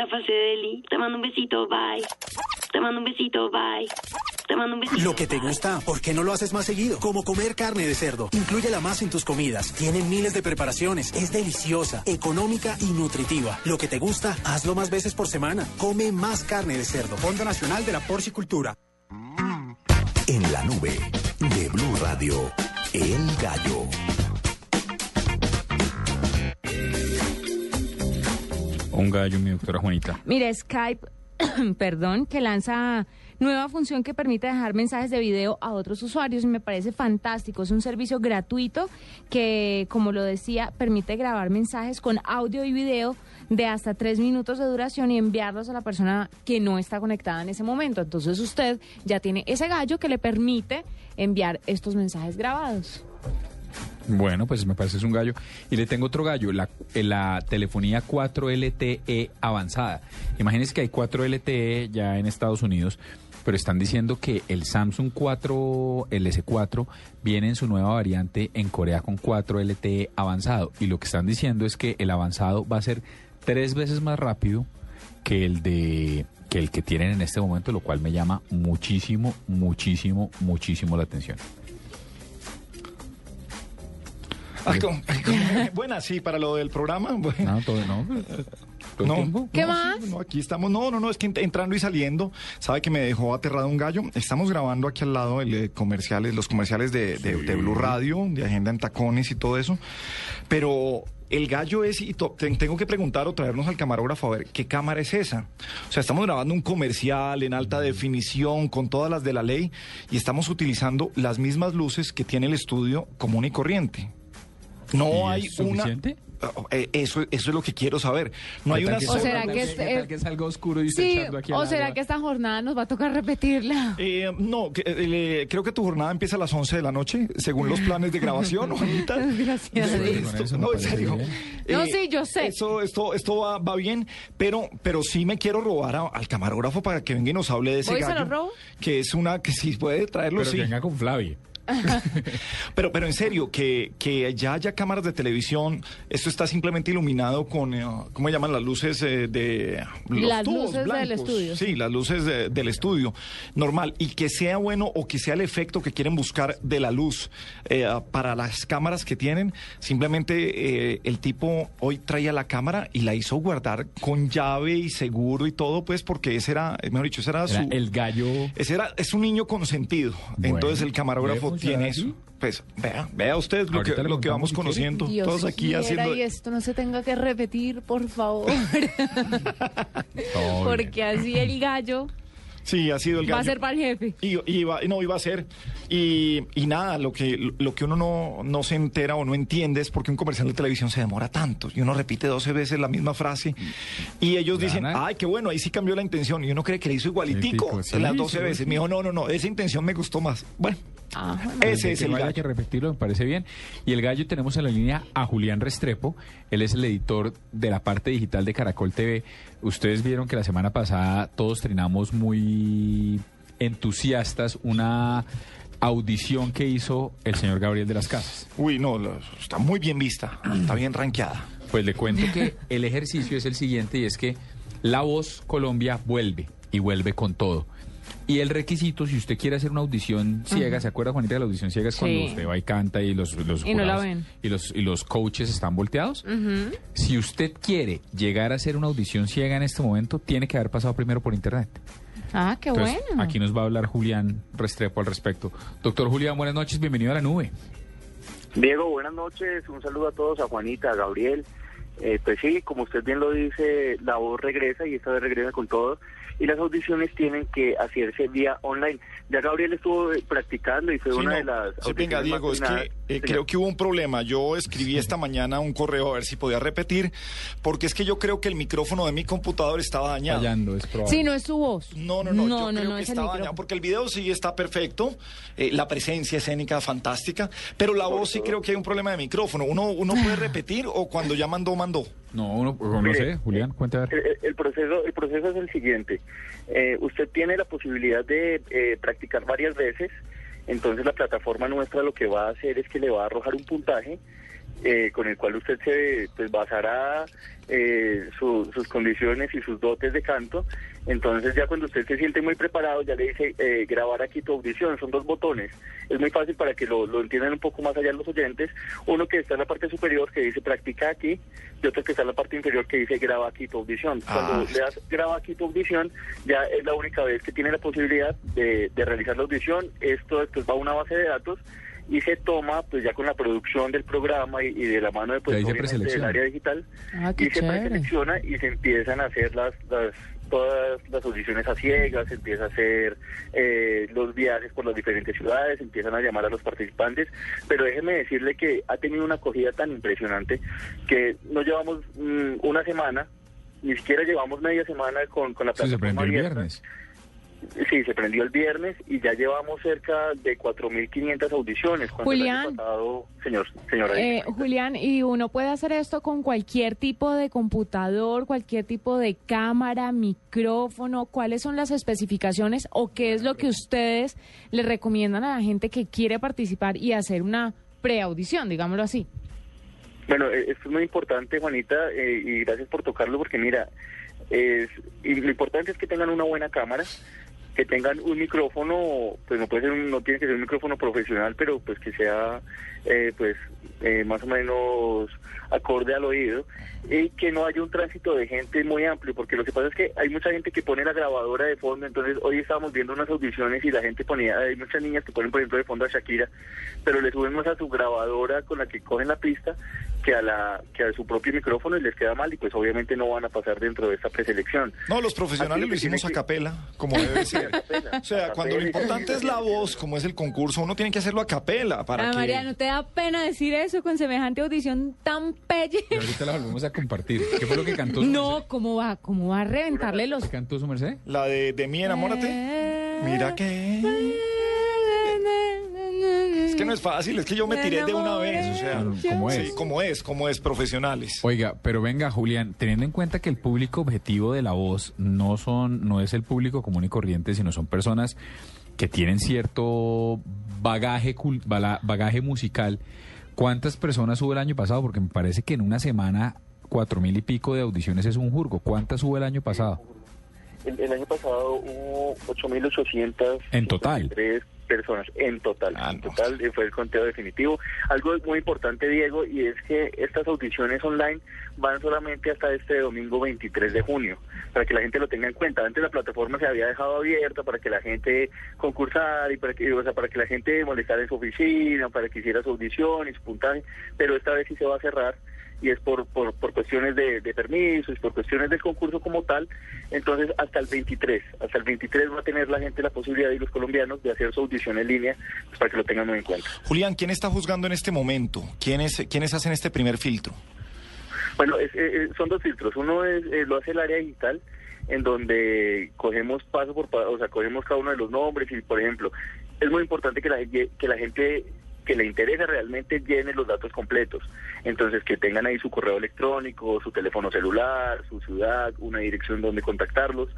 Paula, la fase de Eli. Te mando un besito, bye. Te mando un besito, bye. Te mando un besito. Lo que te gusta, ¿por qué no lo haces más seguido? Como comer carne de cerdo. Inclúyela más en tus comidas. Tiene miles de preparaciones. Es deliciosa, económica y nutritiva. Lo que te gusta, hazlo más veces por semana. Come más carne de cerdo. Fondo Nacional de la Porcicultura. En la nube de Blue Radio, El Gallo. Un gallo, mi doctora Juanita. Mire, Skype, (clears throat) perdón, que lanza nueva función que permite dejar mensajes de video a otros usuarios y me parece fantástico. Es un servicio gratuito que, como lo decía, permite grabar mensajes con audio y video de hasta tres minutos de duración y enviarlos a la persona que no está conectada en ese momento. Entonces usted ya tiene ese gallo que le permite enviar estos mensajes grabados. Bueno, pues me parece es un gallo. Y le tengo otro gallo, la, eh, la telefonía 4LTE avanzada. Imagínense que hay 4LTE ya en Estados Unidos, pero están diciendo que el Samsung 4 LS4 viene en su nueva variante en Corea con 4LTE avanzado. Y lo que están diciendo es que el avanzado va a ser tres veces más rápido que el de que el que tienen en este momento, lo cual me llama muchísimo, muchísimo, muchísimo la atención. (laughs) Buena, sí, para lo del programa. (laughs) Bueno. No, todo, no. todo No. tiempo. ¿Qué No, más? sí, no, aquí estamos. No, no, no, es que ent- entrando y saliendo, sabe que me dejó aterrado un gallo. Estamos grabando aquí al lado el, eh, comerciales, los comerciales de, de- de Blue Radio, de Agenda en Tacones y todo eso. Pero el gallo es, y tengo que preguntar o traernos al camarógrafo a ver qué cámara es esa. O sea, estamos grabando un comercial en alta definición con todas las de la ley y estamos utilizando las mismas luces que tiene el estudio común y corriente. No ¿Y hay es una. suficiente? Eh, Eso, eso es lo que quiero saber. No hay ¿Qué tal una que ¿O sola será que es- ¿Qué tal que es algo oscuro y Sí, echando aquí al o será agua? que esta jornada nos va a tocar repetirla. Eh, no, que, eh, creo que tu jornada empieza a las 11 de la noche, según los planes de grabación, (laughs) Juanita. Gracias eso me no, en serio. No, Eh, sí, yo sé. Esto, esto, esto va, va bien, pero, pero sí me quiero robar a- al camarógrafo para que venga y nos hable de ese ¿Voy y se lo gallo. robo? Que es una, que sí puede traerlo, Pero sí. que venga con Flavia. (laughs) Pero, pero en serio, que, que ya haya cámaras de televisión, esto está simplemente iluminado con, eh, ¿cómo llaman las luces eh, de los Las tubos luces del blancos? estudio. Sí, las luces de- del estudio, normal. Y que sea bueno o que sea el efecto que quieren buscar de la luz eh, para las cámaras que tienen. Simplemente eh, el tipo hoy traía la cámara y la hizo guardar con llave y seguro y todo, pues porque ese era, eh, mejor dicho, ese era, Era su... el gallo. Ese era, es un niño consentido. Bueno, Entonces el camarógrafo ¿debe tiene eso. Pues vea, vea usted lo Ahorita que, lo vamos conociendo. Dios Todos aquí haciendo. y esto no se tenga que repetir, por favor. (laughs) Porque así el gallo Sí, ha sido el va a gallo. ser para el jefe. Y, y iba- no, iba a ser. Y, y nada, lo que, lo que uno no, no se entera o no entiende es por qué un comercial de televisión se demora tanto. Y uno repite 12 veces la misma frase. Y ellos dicen, ay, qué bueno, ahí sí cambió la intención. Y uno cree que le hizo igualitico sí, las 12 sí, veces. sí. Me dijo, no, no, no, esa intención me gustó más. Bueno, Ah, bueno. ese es que el no haya gallo. que repetirlo, me parece bien. Y el gallo tenemos en la línea a Julián Restrepo. Él es el editor de la parte digital de Caracol TV. Ustedes vieron que la semana pasada todos trinamos muy entusiastas una audición que hizo el señor Gabriel de las Casas. Uy, no, está muy bien vista. Está bien rankeada. Pues le cuento que el ejercicio es el siguiente y es que La Voz Colombia vuelve y vuelve con todo. Y el requisito, si usted quiere hacer una audición ciega, ¿se acuerda, Juanita, de la audición ciega? Es cuando usted va y canta y los, los Y no la jurados ven. Y los, y los coaches están volteados. Si usted quiere llegar a hacer una audición ciega en este momento, tiene que haber pasado primero por internet. Ah, qué Entonces, bueno. Aquí nos va a hablar Julián Restrepo al respecto. Doctor Julián, buenas noches, bienvenido a la nube. Diego, buenas noches. Un saludo a todos, a Juanita, a Gabriel. Eh, pues sí, como usted bien lo dice, la voz regresa y esta vez regresa con todo. Y las audiciones tienen que hacerse vía online. Ya Gabriel estuvo eh, practicando y fue Sí, una no. de las. Sí, venga, Diego, más es que eh, creo que hubo un problema. Yo escribí esta mañana un correo a ver si podía repetir, porque es que yo creo que el micrófono de mi computador estaba dañado. Fallando, es probable. Sí, no es su voz. No, no, no, No, yo no, creo no, que es estaba dañado, porque el video sí está perfecto, eh, la presencia escénica fantástica, pero la voz sí creo que hay un problema de micrófono. Uno, uno puede (laughs) repetir o cuando ya mandó, mandó. No, uno- no Mire, sé, Julián, cuente a ver. El, el proceso, el proceso es el siguiente. Eh, usted tiene la posibilidad de eh, practicar varias veces. Entonces la plataforma nuestra lo que va a hacer es que le va a arrojar un puntaje eh, con el cual usted se pues, basará eh, su- sus condiciones y sus dotes de canto. Entonces ya cuando usted se siente muy preparado ya le dice eh, grabar aquí tu audición. Son dos botones. Es muy fácil para que lo, lo entiendan un poco más allá los oyentes. Uno que está en la parte superior que dice practica aquí y otro que está en la parte inferior que dice graba aquí tu audición. Cuando Ah. le das graba aquí tu audición ya es la única vez que tiene la posibilidad de, de realizar la audición. Esto después va a una base de datos y se toma pues ya con la producción del programa y, y de la mano de pues del área digital Ah, y se preselecciona y se empiezan a hacer las, las todas las audiciones a ciegas, se empieza a hacer eh, los viajes por las diferentes ciudades, se empiezan a llamar a los participantes, pero déjeme decirle que ha tenido una acogida tan impresionante que no llevamos mm, una semana, ni siquiera llevamos media semana con, con la Sí, se plataforma prendió el abierta. viernes. Sí, se prendió el viernes y ya llevamos cerca de 4.500 audiciones. Julián. pasado- señor, señora. Eh, Julián, ¿y uno puede hacer esto con cualquier tipo de computador, cualquier tipo de cámara, micrófono? ¿Cuáles son las especificaciones o qué es lo que ustedes le recomiendan a la gente que quiere participar y hacer una preaudición, digámoslo así? Bueno, eh, esto es muy importante, Juanita, eh, y gracias por tocarlo, porque mira, es, y lo importante es que tengan una buena cámara, que tengan un micrófono, pues no puede ser no tiene que ser un micrófono profesional, pero pues que sea eh, pues eh, más o menos acorde al oído y que no haya un tránsito de gente muy amplio, porque lo que pasa es que hay mucha gente que pone la grabadora de fondo, entonces hoy estábamos viendo unas audiciones y la gente ponía, hay muchas niñas que ponen por ejemplo de fondo a Shakira, pero le suben más a su grabadora con la que cogen la pista que a la que a su propio micrófono y les queda mal y pues obviamente no van a pasar dentro de esta preselección. No, los profesionales lo que hicimos tiene a capela, como debe (laughs) ser. capela, O sea, a cuando lo capela. importante es la voz, como es el concurso, uno tiene que hacerlo a capela para Ah, que... María, ¿no te da pena decir eso con semejante audición tan pelle? Y ahorita la volvemos a compartir. ¿Qué fue lo que cantó su No, ¿cómo va? ¿Cómo va a reventarle los... ¿Qué cantó su merced? La de, de mí, enamórate. Eh. Mira que... Es que no es fácil, es que yo me tiré de una vez, o sea, ¿Cómo sí, es? como es, como es, profesionales. Oiga, pero venga, Julián, teniendo en cuenta que el público objetivo de la voz no son, no es el público común y corriente, sino son personas que tienen cierto bagaje, bagaje musical. ¿Cuántas personas hubo el año pasado? Porque me parece que en una semana cuatro mil y pico de audiciones es un jurgo. ¿Cuántas hubo el año pasado? El, el año pasado hubo 8.800 En total. tres personas en total. en total eh, fue el conteo definitivo. Algo muy importante, Diego, y es que estas audiciones online van solamente hasta este domingo 23 de junio, para que la gente lo tenga en cuenta. Antes la plataforma se había dejado abierta para que la gente concursara y para que, o sea, para que la gente molestara en su oficina, para que hiciera su audición y su puntaje, pero esta vez sí se va a cerrar y es por, por, por cuestiones de, de permisos, por cuestiones del concurso como tal. Entonces, hasta el 23, hasta el 23 va a tener la gente la posibilidad y los colombianos de hacer su audición en línea pues, para que lo tengan muy en cuenta. Julián, ¿quién está juzgando en este momento? ¿Quiénes, ¿quiénes hacen este primer filtro? Bueno, es- eh, son dos filtros. Uno es eh, lo hace el área digital, en donde cogemos paso por paso, o sea, cogemos cada uno de los nombres y, por ejemplo, es muy importante que la, que la gente que le interese realmente llene los datos completos. Entonces, que tengan ahí su correo electrónico, su teléfono celular, su ciudad, una dirección donde contactarlos.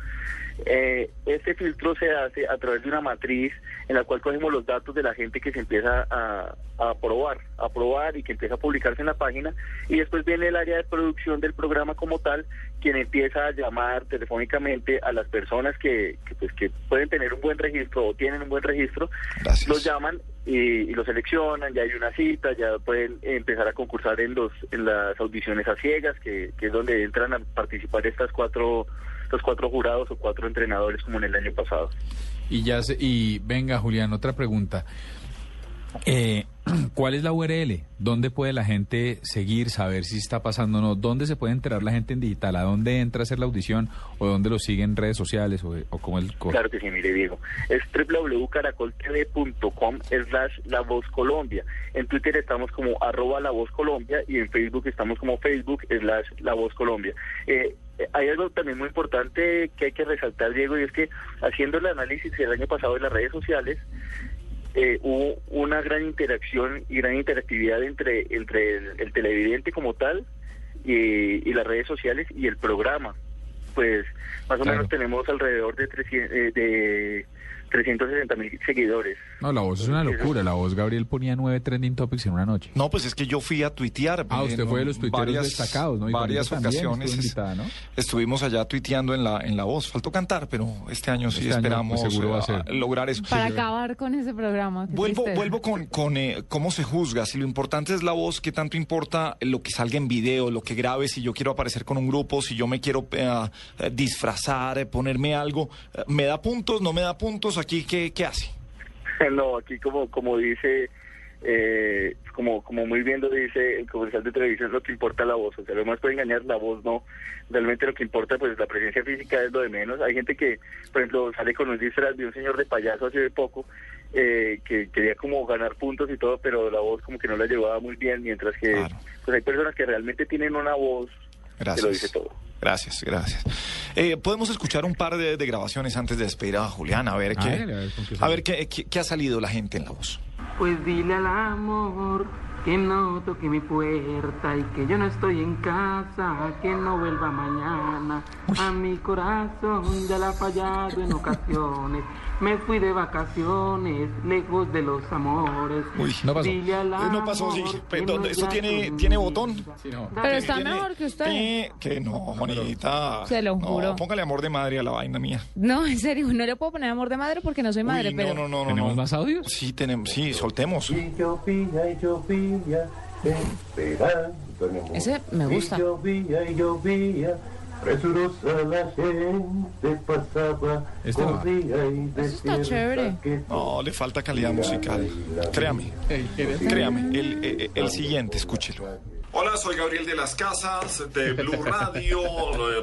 Eh, este filtro se hace a través de una matriz en la cual cogemos los datos de la gente que se empieza a, a aprobar, a aprobar y que empieza a publicarse en la página y después viene el área de producción del programa como tal, quien empieza a llamar telefónicamente a las personas que, que, pues, que pueden tener un buen registro o tienen un buen registro, los llaman y, y los seleccionan, ya hay una cita, ya pueden empezar a concursar en los en las audiciones a ciegas, que, que es donde entran a participar estas cuatro estos cuatro jurados o cuatro entrenadores como en el año pasado. Y ya se, y venga, Julián, otra pregunta. Eh, (clears throat) ¿Cuál es la URL? ¿Dónde puede la gente seguir, saber si está pasando o no? ¿Dónde se puede enterar la gente en digital? ¿A dónde entra a hacer la audición? ¿O dónde lo sigue en redes sociales? ¿O, o cómo el Claro que sí, mire Diego. Es www.caracoltv.com slash La Voz Colombia. En Twitter estamos como arroba La Voz Colombia y en Facebook estamos como Facebook slash La Voz Colombia. Eh, hay algo también muy importante que hay que resaltar, Diego, y es que haciendo el análisis del año pasado en las redes sociales, eh, hubo una gran interacción y gran interactividad entre, entre el, el televidente como tal y, y las redes sociales y el programa. Pues más o Claro. menos tenemos alrededor de, 300, eh, de 360 mil seguidores. No, la voz es una locura. La voz, Gabriel, ponía nueve trending topics en una noche. No, pues es que yo fui a tuitear. Ah, usted fue de los tuiteros destacados, ¿no? Y varias ocasiones invitada, ¿no? estuvimos allá tuiteando en la, en la voz. Faltó cantar, pero este año sí Este año, esperamos pues, seguro va a eh, ser. lograr eso. Para acabar con ese programa. Vuelvo, tristeza. vuelvo con, con eh, cómo se juzga. Si lo importante es la voz, ¿qué tanto importa lo que salga en video, lo que grabe? Si yo quiero aparecer con un grupo, si yo me quiero eh, eh, disfrazar, eh, ponerme algo, eh, ¿me da puntos? ¿No me da puntos? ¿Aquí qué, qué hace? (laughs) no, aquí como como dice, eh, como como muy bien lo dice el comercial de televisión, lo que importa la voz. O sea, lo demás puede engañar, la voz no. Realmente lo que importa, pues la presencia física es lo de menos. Hay gente que, por ejemplo, sale con un disfraz de un señor de payaso hace poco, eh, que quería como ganar puntos y todo, pero la voz como que no la llevaba muy bien, mientras que pues hay personas que realmente tienen una voz que lo Gracias. dice todo. Gracias, gracias. Eh, Podemos escuchar un par de, de grabaciones antes de despedir a Julián, a ver qué, a ver qué a sale. ver qué, qué- qué ha salido la gente en la voz. Pues dile al amor que no toque mi puerta y que yo no estoy en casa, que no vuelva mañana. A mi corazón ya la ha fallado en ocasiones. Me fui de vacaciones, lejos de los amores. Uy, no pasó. Dile al Eh, no pasó, sí. amor Pero, que ¿dónde- no ¿Esto tiene, tiene botón? Pero está Tiene- mejor que usted. Eh, que no, Juanita. Se lo No, juro. póngale amor de madre a la vaina mía. No, en serio, no le puedo poner amor de madre porque no soy madre, Uy, pero... no, no, no, no. ¿Tenemos no. más audios? Sí, tenemos, sí, soltemos. Y llovía y llovía, esperando mi amor. Ese me gusta. Y llovía y llovía, presurosa la gente pasaba, Este va. corría y Eso está chévere. No, le falta calidad musical. Créame, créame. El, el- el siguiente, escúchelo. Hola, soy Gabriel de las Casas, de Blue Radio,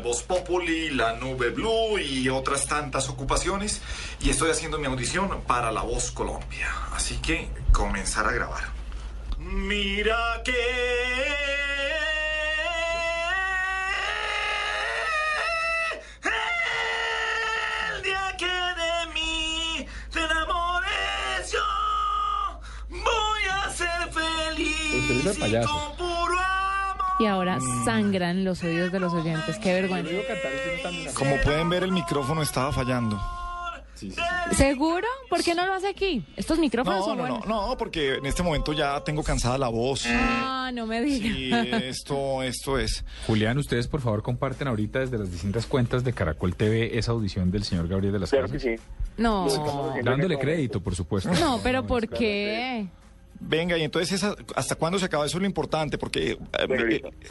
Voz Populi, La Nube Blue y otras tantas ocupaciones. Y estoy haciendo mi audición para La Voz Colombia. Así que comenzar a grabar. Mira que... Usted es payaso. Y ahora sangran los oídos de los oyentes. Qué vergüenza. Como pueden ver, el micrófono estaba fallando. ¿Seguro? ¿Por qué no lo hace aquí? Estos micrófonos No, son no, no, buenos. no, porque en este momento ya tengo cansada la voz. Ah, no me Y diga. esto, esto es. Julián, ustedes por favor comparten ahorita desde las distintas cuentas de Caracol TV esa audición del señor Gabriel de las Claro que sí. No. Dándole crédito, por supuesto. No, pero ¿por qué? Venga, y entonces, esa- ¿hasta cuándo se acaba? Eso es lo importante, porque eh,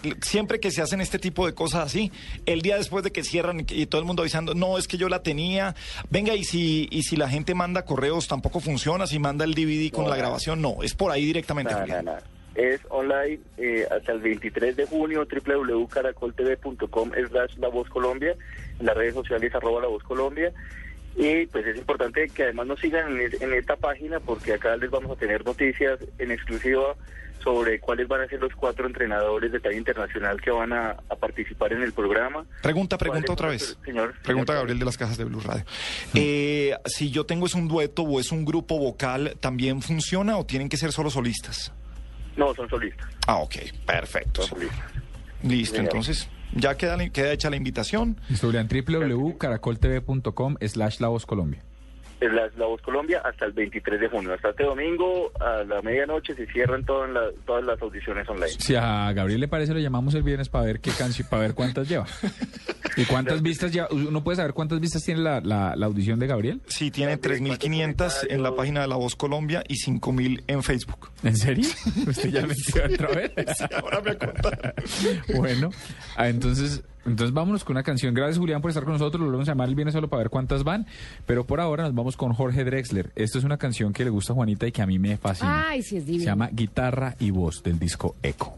eh, siempre que se hacen este tipo de cosas así, el día después de que cierran y, todo el mundo avisando, no, es que yo la tenía. Venga, y si, y si la gente manda correos, tampoco funciona. Si manda el DVD con No, la grabación, no, es por ahí directamente. Es online eh, hasta el 23 de junio, www.caracoltv.com slash La Voz Colombia, en las redes sociales arroba La Voz Colombia. Y pues es importante que además nos sigan en, es- en esta página porque acá les vamos a tener noticias en exclusiva sobre cuáles van a ser los cuatro entrenadores de talla internacional que van a, a participar en el programa. Pregunta, pregunta ¿Cuáles otra vez. Señor. Pregunta señor- Gabriel de las Cajas de Blue Radio. Eh, si yo tengo es un dueto o es un grupo vocal, ¿también funciona o tienen que ser solo solistas? No, son solistas. Ah, ok, perfecto. Son solistas. Listo, entonces ya queda, queda hecha la invitación. Listo, Julián, www.caracoltv.com slash La Voz Colombia. Es la, La Voz Colombia hasta el 23 de junio. Hasta este domingo a la medianoche se cierran todas las, todas las audiciones online. Si a Gabriel le parece, lo llamamos el viernes para ver qué canción, para ver cuántas lleva. (laughs) ¿Y cuántas vistas ya? ¿Uno puede saber cuántas vistas tiene la, la, la audición de Gabriel? Sí, tiene 3.500 en la página de La Voz Colombia y 5.000 en Facebook. ¿En serio? (laughs) ¿Usted ya metió otra vez? (laughs) ahora me acuerdo. Bueno, ah, entonces, entonces vámonos con una canción. Gracias, Julián, por estar con nosotros. Lo volvemos a llamar el viernes solo para ver cuántas van. Pero por ahora nos vamos con Jorge Drexler. Esto es una canción que le gusta a Juanita y que a mí me fascina. Ay, sí es Se divino. llama Guitarra y Voz del disco Eco.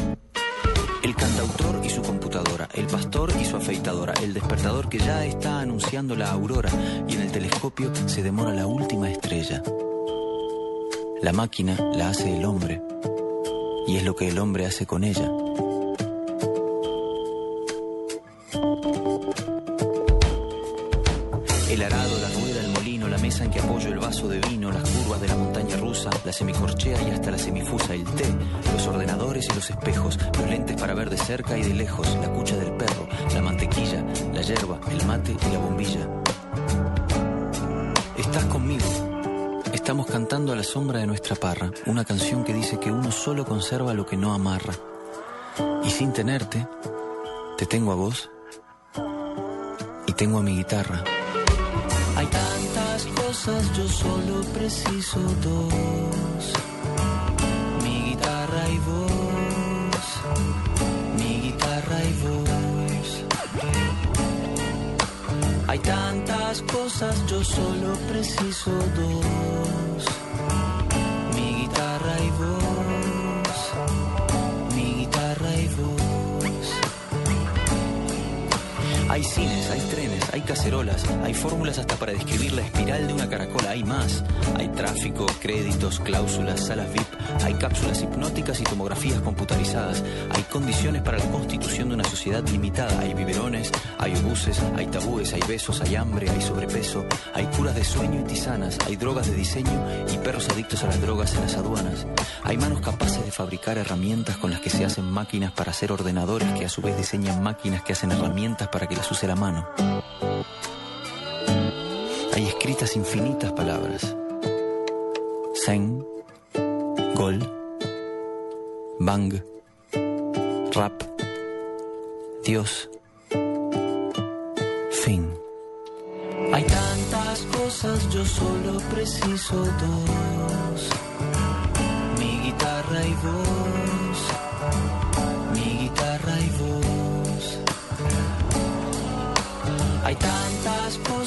El cantautor y su computadora, el pastor y su afeitadora, el despertador que ya está anunciando la aurora y en el telescopio se demora la última estrella. La máquina la hace el hombre y es lo que el hombre hace con ella. El arado, la rueda, el molino, la mesa en que apoyo el vaso de vino, las curvas de la montaña la semicorchea y hasta la semifusa, el té, los ordenadores y los espejos, los lentes para ver de cerca y de lejos, la cucha del perro, la mantequilla, la yerba, el mate y la bombilla. Estás conmigo. Estamos cantando a la sombra de nuestra parra, una canción que dice que uno solo conserva lo que no amarra. Y sin tenerte, te tengo a vos y tengo a mi guitarra. Cosas, yo solo preciso dos. Mi guitarra y vos. Mi guitarra y vos. Hay tantas cosas, yo solo preciso dos. Mi guitarra y voz. Mi guitarra y voz. Hay cines, hay trenes, hay cacerolas, hay fórmulas hasta para describir la espiral de una caracola, hay más. Hay tráfico, créditos, cláusulas, salas VIP, hay cápsulas hipnóticas y tomografías computarizadas, hay condiciones para la constitución de una sociedad limitada, hay biberones, hay obuses, hay tabúes, hay besos, hay hambre, hay sobrepeso, hay curas de sueño y tisanas, hay drogas de diseño y perros adictos a las drogas en las aduanas. Hay manos capaces de fabricar herramientas con las que se hacen máquinas para hacer ordenadores que a su vez diseñan máquinas que hacen herramientas para que las use la mano. Escritas infinitas palabras. Zen, gol, bang, rap, Dios, fin. Hay tantas cosas, yo solo preciso dos. Mi guitarra y voz.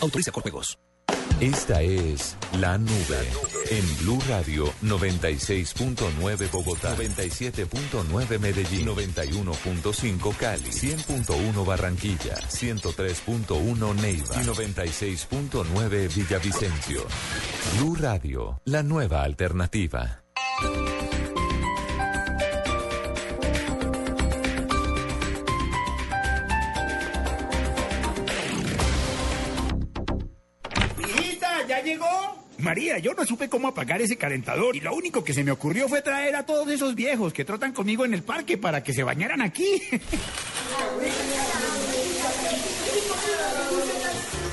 Autoriza con. Esta es La Nube en Blue Radio 96.9 Bogotá, 97.9 Medellín, 91.5 Cali, 100.1 Barranquilla, 103.1 Neiva y 96.9 Villavicencio. Blue Radio, la nueva alternativa. María, yo no supe cómo apagar ese calentador y lo único que se me ocurrió fue traer a todos esos viejos que trotan conmigo en el parque para que se bañaran aquí. (laughs)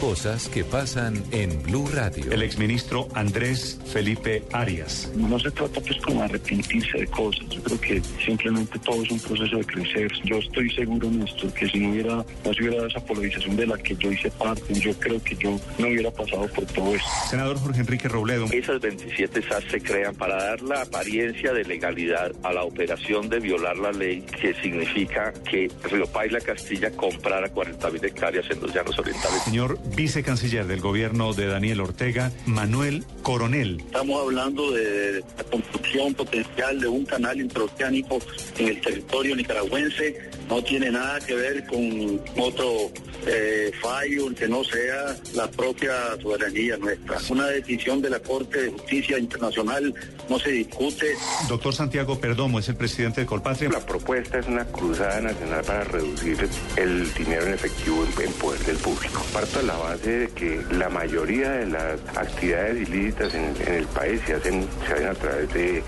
Cosas que pasan en Blue Radio. El exministro Andrés Felipe Arias. No se trata pues como arrepentirse de cosas. Yo creo que simplemente todo es un proceso de crecer. Yo estoy seguro, Néstor, que si no hubiera, no se hubiera dado esa polarización de la que yo hice parte, yo creo que yo no hubiera pasado por todo esto. Senador Jorge Enrique Robledo. Esas 27 SAS se crean para dar la apariencia de legalidad a la operación de violar la ley, que significa que Río Paila Castilla comprara 40 mil hectáreas en los llanos orientales. Señor vicecanciller del gobierno de Daniel Ortega, Manuel Coronel. Estamos hablando de la construcción potencial de un canal interoceánico en el territorio nicaragüense. No tiene nada que ver con otro eh, fallo que no sea la propia soberanía nuestra. Una decisión de la Corte de Justicia Internacional no se discute. Doctor Santiago Perdomo es el presidente de Colpatria. La propuesta es una cruzada nacional para reducir el dinero en efectivo en, en poder del público. Parto de la base de que la mayoría de las actividades ilícitas en, en el país se hacen, se hacen a través de,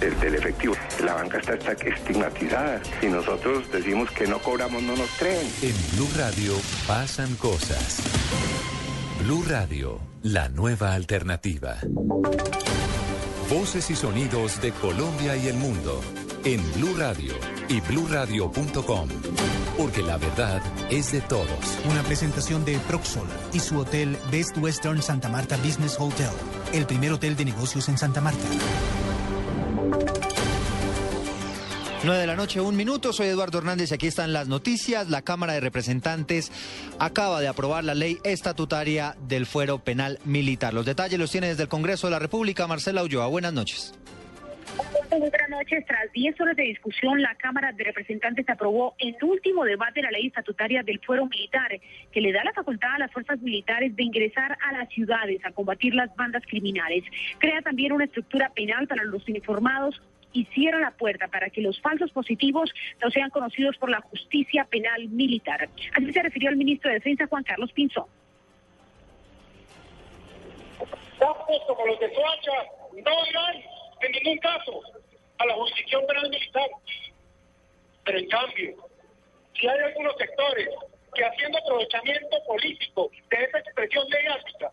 del- del efectivo. La banca está, está estigmatizada y nosotros decimos que no cobramos, no nos creen. En Blue Radio pasan cosas. Blue Radio, la nueva alternativa. Voces y sonidos de Colombia y el mundo en Blue Radio y bluradio.com. Porque la verdad es de todos. Una presentación de Proxol y su hotel Best Western Santa Marta Business Hotel, el primer hotel de negocios en Santa Marta. 9 de la noche, un minuto. Soy Eduardo Hernández y aquí están las noticias. La Cámara de Representantes acaba de aprobar la ley estatutaria del fuero penal militar. Los detalles los tiene desde el Congreso de la República. Marcela Ulloa, buenas noches. Buenas noches. Tras 10 horas de discusión, la Cámara de Representantes aprobó el último debate de la ley estatutaria del fuero militar, que le da la facultad a las fuerzas militares de ingresar a las ciudades a combatir las bandas criminales. Crea también una estructura penal para los uniformados y cierra la puerta para que los falsos positivos no sean conocidos por la justicia penal militar. Así se refirió el ministro de Defensa, Juan Carlos Pinzón. Como los de Soacha no irán en ningún caso a la jurisdicción penal militar. Pero en cambio, si hay algunos sectores que haciendo aprovechamiento político de esa expresión mediática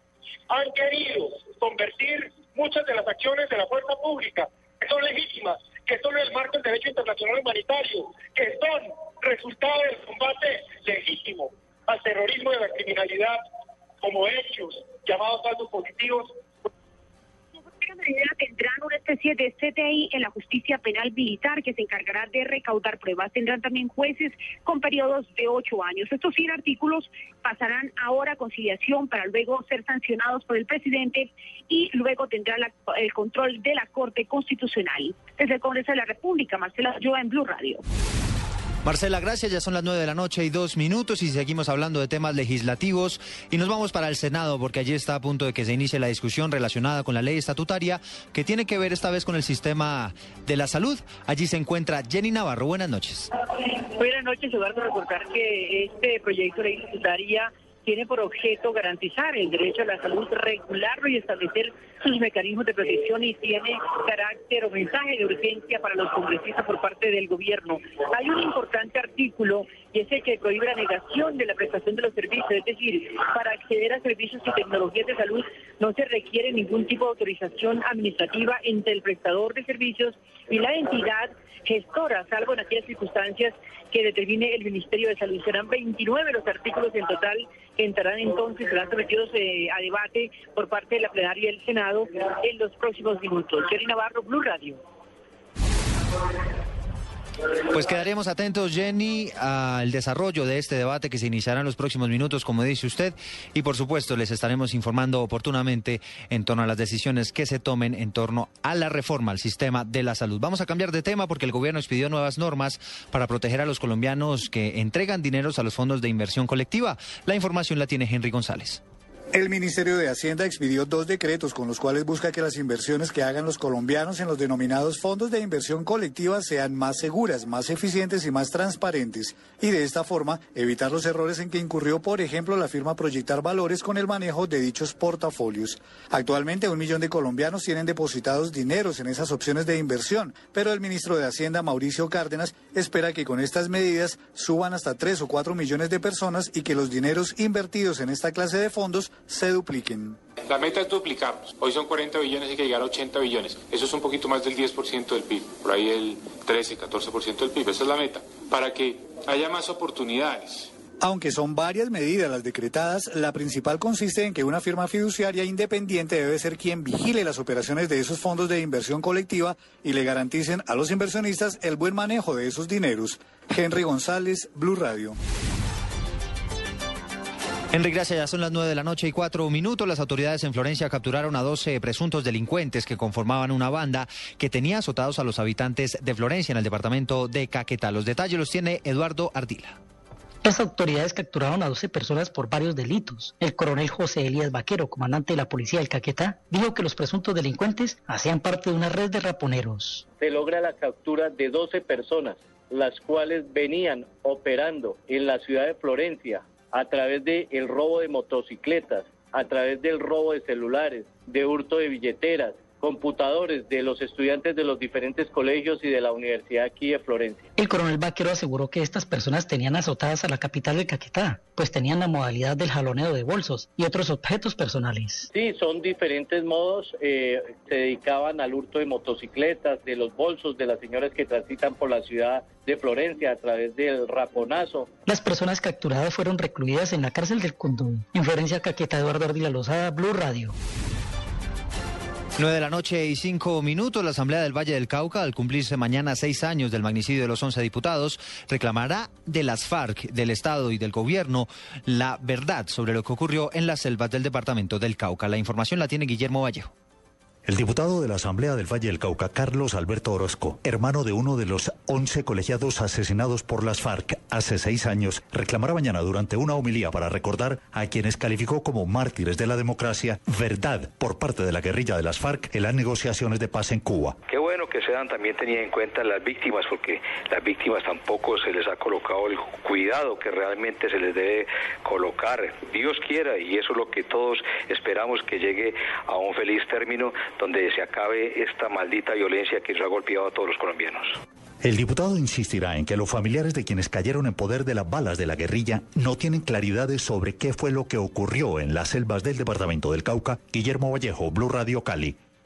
han querido convertir muchas de las acciones de la fuerza pública, que son legítimas, que son el marco del derecho internacional humanitario, que son resultado del combate legítimo al terrorismo y a la criminalidad, como hechos llamados falsos positivos, tendrán una especie de CTI en la justicia penal militar que se encargará de recaudar pruebas. Tendrán también jueces con periodos de ocho años. Estos 100 artículos pasarán ahora a conciliación para luego ser sancionados por el presidente y luego tendrá la- el control de la Corte Constitucional. Desde el Congreso de la República, Marcela Yoa en Blue Radio. Marcela, gracias. Ya son las 9 de la noche y dos minutos y seguimos hablando de temas legislativos y nos vamos para el Senado porque allí está a punto de que se inicie la discusión relacionada con la ley estatutaria que tiene que ver esta vez con el sistema de la salud. Allí se encuentra Jenny Navarro. Buenas noches. Buenas noches, Eduardo. Recordar que este proyecto de ley estatutaria tiene por objeto garantizar el derecho a la salud, regularlo y establecer sus mecanismos de protección y tiene carácter o mensaje de urgencia para los congresistas por parte del gobierno. Hay un importante artículo y es el que prohíbe la negación de la prestación de los servicios, es decir, para acceder a servicios y tecnologías de salud no se requiere ningún tipo de autorización administrativa entre el prestador de servicios y la entidad gestora, salvo en aquellas circunstancias que determine el Ministerio de Salud. Serán 29 los artículos en total que entrarán entonces, serán sometidos eh, a debate por parte de la plenaria del Senado en los próximos minutos. Jerry Navarro, Blue Radio. Pues quedaremos atentos, Jenny, al desarrollo de este debate que se iniciará en los próximos minutos, como dice usted, y por supuesto les estaremos informando oportunamente en torno a las decisiones que se tomen en torno a la reforma al sistema de la salud. Vamos a cambiar de tema porque el gobierno expidió nuevas normas para proteger a los colombianos que entregan dineros a los fondos de inversión colectiva. La información la tiene Henry González. El Ministerio de Hacienda expidió dos decretos con los cuales busca que las inversiones que hagan los colombianos en los denominados fondos de inversión colectiva sean más seguras, más eficientes y más transparentes. Y de esta forma evitar los errores en que incurrió, por ejemplo, la firma Proyectar Valores con el manejo de dichos portafolios. Actualmente un millón de colombianos tienen depositados dineros en esas opciones de inversión, pero el ministro de Hacienda, Mauricio Cárdenas, espera que con estas medidas suban hasta tres o cuatro millones de personas y que los dineros invertidos en esta clase de fondos se dupliquen. La meta es duplicarlos. Hoy son 40 billones y hay que llegar a 80 billones. Eso es un poquito más del 10% del PIB, por ahí el 13, 14% del PIB. Esa es la meta. Para que haya más oportunidades. Aunque son varias medidas las decretadas, la principal consiste en que una firma fiduciaria independiente debe ser quien vigile las operaciones de esos fondos de inversión colectiva y le garanticen a los inversionistas el buen manejo de esos dineros. Henry González, Blue Radio. Henry, gracias. Ya son las 9 de la noche y cuatro minutos. Las autoridades en Florencia capturaron a 12 presuntos delincuentes que conformaban una banda que tenía azotados a los habitantes de Florencia en el departamento de Caquetá. Los detalles los tiene Eduardo Ardila. Las autoridades capturaron a 12 personas por varios delitos. El coronel José Elías Vaquero, comandante de la policía del Caquetá, dijo que los presuntos delincuentes hacían parte de una red de raponeros. se logra la captura de 12 personas, las cuales venían operando en la ciudad de Florencia a través del el robo de motocicletas, a través del robo de celulares, de hurto de billeteras, computadores de los estudiantes de los diferentes colegios y de la universidad aquí de Florencia. El coronel Vaquero aseguró que estas personas tenían azotadas a la capital de Caquetá, pues tenían la modalidad del jaloneo de bolsos y otros objetos personales. Sí, son diferentes modos. eh, se dedicaban al hurto de motocicletas, de los bolsos de las señoras que transitan por la ciudad de Florencia a través del raponazo. Las personas capturadas fueron recluidas en la cárcel del Cundú. En Florencia, Caquetá, Eduardo Ardila Lozada, Blue Radio. 9 de la noche y 5 minutos, la Asamblea del Valle del Cauca, al cumplirse mañana seis años del magnicidio de los 11 diputados, reclamará de las FARC, del Estado y del Gobierno la verdad sobre lo que ocurrió en las selvas del departamento del Cauca. La información la tiene Guillermo Vallejo. El diputado de la Asamblea del Valle del Cauca, Carlos Alberto Orozco, hermano de uno de los 11 colegiados asesinados por las FARC hace seis años, reclamará mañana durante una homilía para recordar a quienes calificó como mártires de la democracia verdad por parte de la guerrilla de las FARC en las negociaciones de paz en Cuba. Qué bueno que sean también tenía en cuenta las víctimas, porque las víctimas tampoco se les ha colocado el cuidado que realmente se les debe colocar. Dios quiera, y eso es lo que todos esperamos que llegue a un feliz término donde se acabe esta maldita violencia que nos ha golpeado a todos los colombianos. El diputado insistirá en que los familiares de quienes cayeron en poder de las balas de la guerrilla no tienen claridades sobre qué fue lo que ocurrió en las selvas del departamento del Cauca. Guillermo Vallejo, Blue Radio Cali.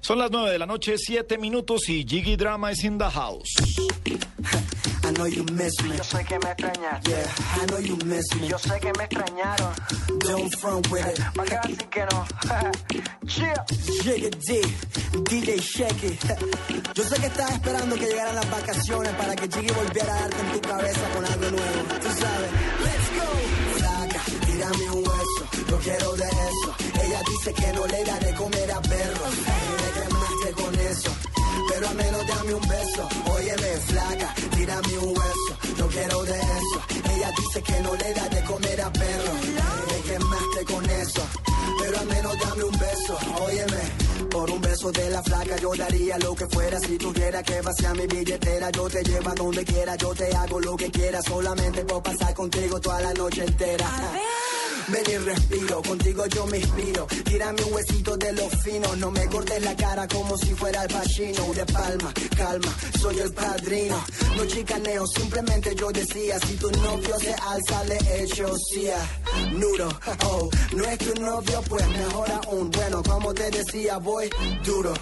Son las 9 de la noche, 7 minutos y Jiggy Drama is in the house. I know you miss me. Yo sé que me extrañaste. Yeah, I know you miss me. Yo sé que me extrañaron. Don't front with it. ¿Para qué así que no? (laughs) yeah. Jigga D, DJ Shaky. Yo sé que estás esperando que llegaran las vacaciones para que Jiggy volviera a darte en tu cabeza con algo nuevo. Tú sabes. Tírame un hueso. Yo quiero de eso. Ella dice que no le da de comer a perros. Me cremaste con eso. Pero a menos dame un beso. Óyeme, flaca, tírame un hueso. Yo quiero de eso. Ella dice que no le da de comer a perros. Me quemaste con eso. Pero al menos dame un beso. Óyeme, por un beso de la flaca yo daría lo que fuera. Si tuviera que vaciar mi billetera, yo te llevo a donde quiera. Yo te hago lo que quiera. Solamente por pasar contigo toda la noche entera. Ven y respiro, contigo yo me inspiro. Tírame un huesito de los finos, no me cortes la cara como si fuera el pachino. De palma, calma, soy el padrino. No chicaneo, simplemente yo decía, si tu novio se alza, le echo cia. Nudo, oh, no es tu novio, pues mejor aún. Bueno, como te decía, voy duro,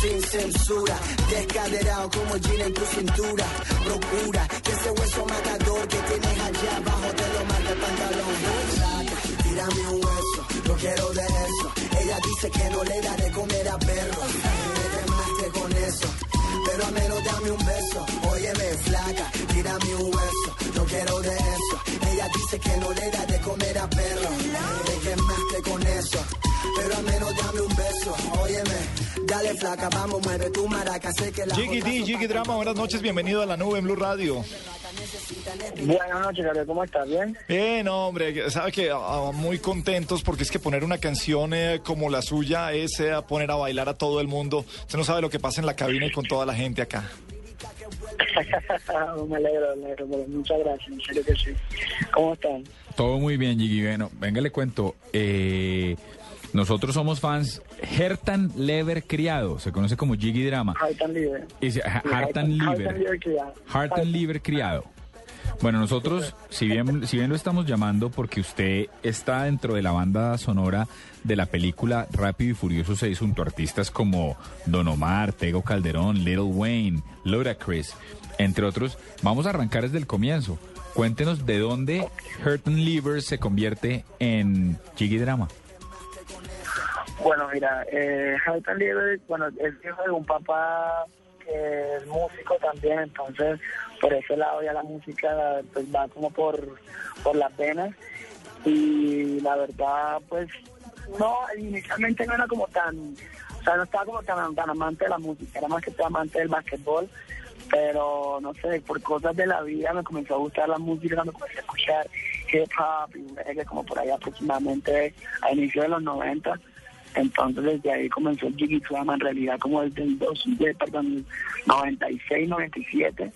sin censura. Descaderado como jean en tu cintura. Procura que ese hueso matador que tienes allá abajo te lo marque el pantalón. Saca, tírame un hueso, yo quiero de eso. Ella dice que no le da de comer a perros. Me quemaste con eso. Pero a menos dame un beso. Óyeme, flaca, tírame un hueso. Yo quiero de eso. Ella dice que no le da de comer a perros. Me quemaste con eso. Pero al menos dame un beso. Óyeme, dale flaca, vamos, mueve tu maraca. Sé que la Jiggy D, Jiggy Drama, buenas noches, bienvenido a la nube en Blue Radio. Buenas noches, Gabriel, ¿cómo estás? ¿Bien? Bien, hombre, sabe que ah, muy contentos porque es que poner una canción eh, como la suya es eh, poner a bailar a todo el mundo. Usted no sabe lo que pasa en la cabina y con toda la gente acá. (laughs) me alegro, me alegro, pero muchas gracias, en serio que sí. ¿Cómo están? Todo muy bien, Gigi. Bueno, venga, le cuento. Eh, nosotros somos fans Hertan Lever Criado, se conoce como Jiggy Drama. Hartan Sí, Hartan. Liver criado. Hartan Liver Criado. Bueno, nosotros, si bien, si bien lo estamos llamando porque usted está dentro de la banda sonora de la película Rápido y Furioso 6 junto a artistas como Don Omar, Tego Calderón, Little Wayne, Ludacris, entre otros, vamos a arrancar desde el comienzo. Cuéntenos de dónde Hurton Liver se convierte en Jiggy Drama. Bueno, mira, eh, Halton Lieber, bueno, es hijo de un papá que es músico también, entonces por ese lado ya la música pues va como por, por las venas y la verdad pues no, inicialmente no era como tan, o sea, no estaba como tan, tan amante de la música, era más que amante del básquetbol, pero no sé, por cosas de la vida me comenzó a gustar la música cuando comencé a escuchar hip hop y reggae como por ahí aproximadamente a inicios de los 90. Entonces desde ahí comenzó el Drama en realidad como desde el dos, de, perdón, 96, 97.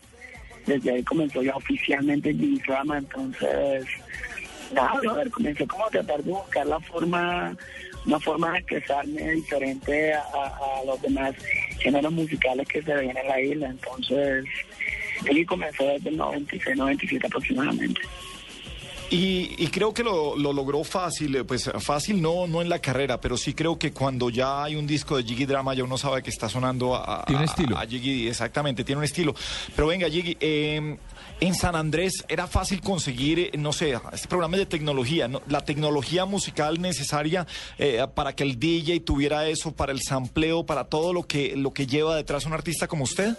Desde ahí comenzó ya oficialmente el Drama, entonces nada, brother, comencé como a tratar de buscar la forma, una forma de expresarme diferente a, a- a los demás géneros musicales que se ven en la isla. Entonces, él comenzó desde el 96, 97 aproximadamente. Y, y creo que lo, lo logró fácil, eh, pues fácil no, no en la carrera, pero sí creo que cuando ya hay un disco de Jiggy Drama ya uno sabe que está sonando a, Tiene a- estilo. a Jiggy, exactamente, tiene un estilo. Pero venga, Jiggy, eh, en San Andrés era fácil conseguir, eh, no sé, este programa de tecnología, ¿no? la tecnología musical necesaria eh, para que el DJ tuviera eso, para el sampleo, para todo lo que, lo que lleva detrás un artista como usted.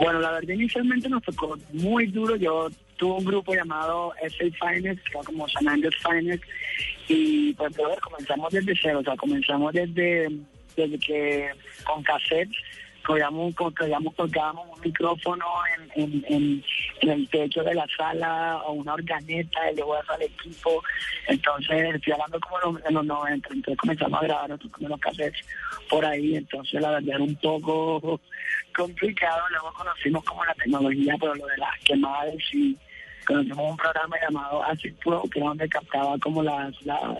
Bueno, la verdad inicialmente nos tocó muy duro. Yo tuve un grupo llamado SA Finest, que era como San Andreas Finest, y pues brother, comenzamos desde cero, o sea, comenzamos desde, desde que con cassette colgamos, colgamos, un micrófono en, en, el techo de la sala o una organeta y luego eso al equipo. Entonces, estoy hablando como en los, en los 90, entonces comenzamos a grabar nuestros primeros cassettes por ahí, entonces la verdad era un poco (laughs) complicado. Luego conocimos como la tecnología, pero lo de las quemadas y conocimos un programa llamado Acid Pro, que era donde captaba como las, las,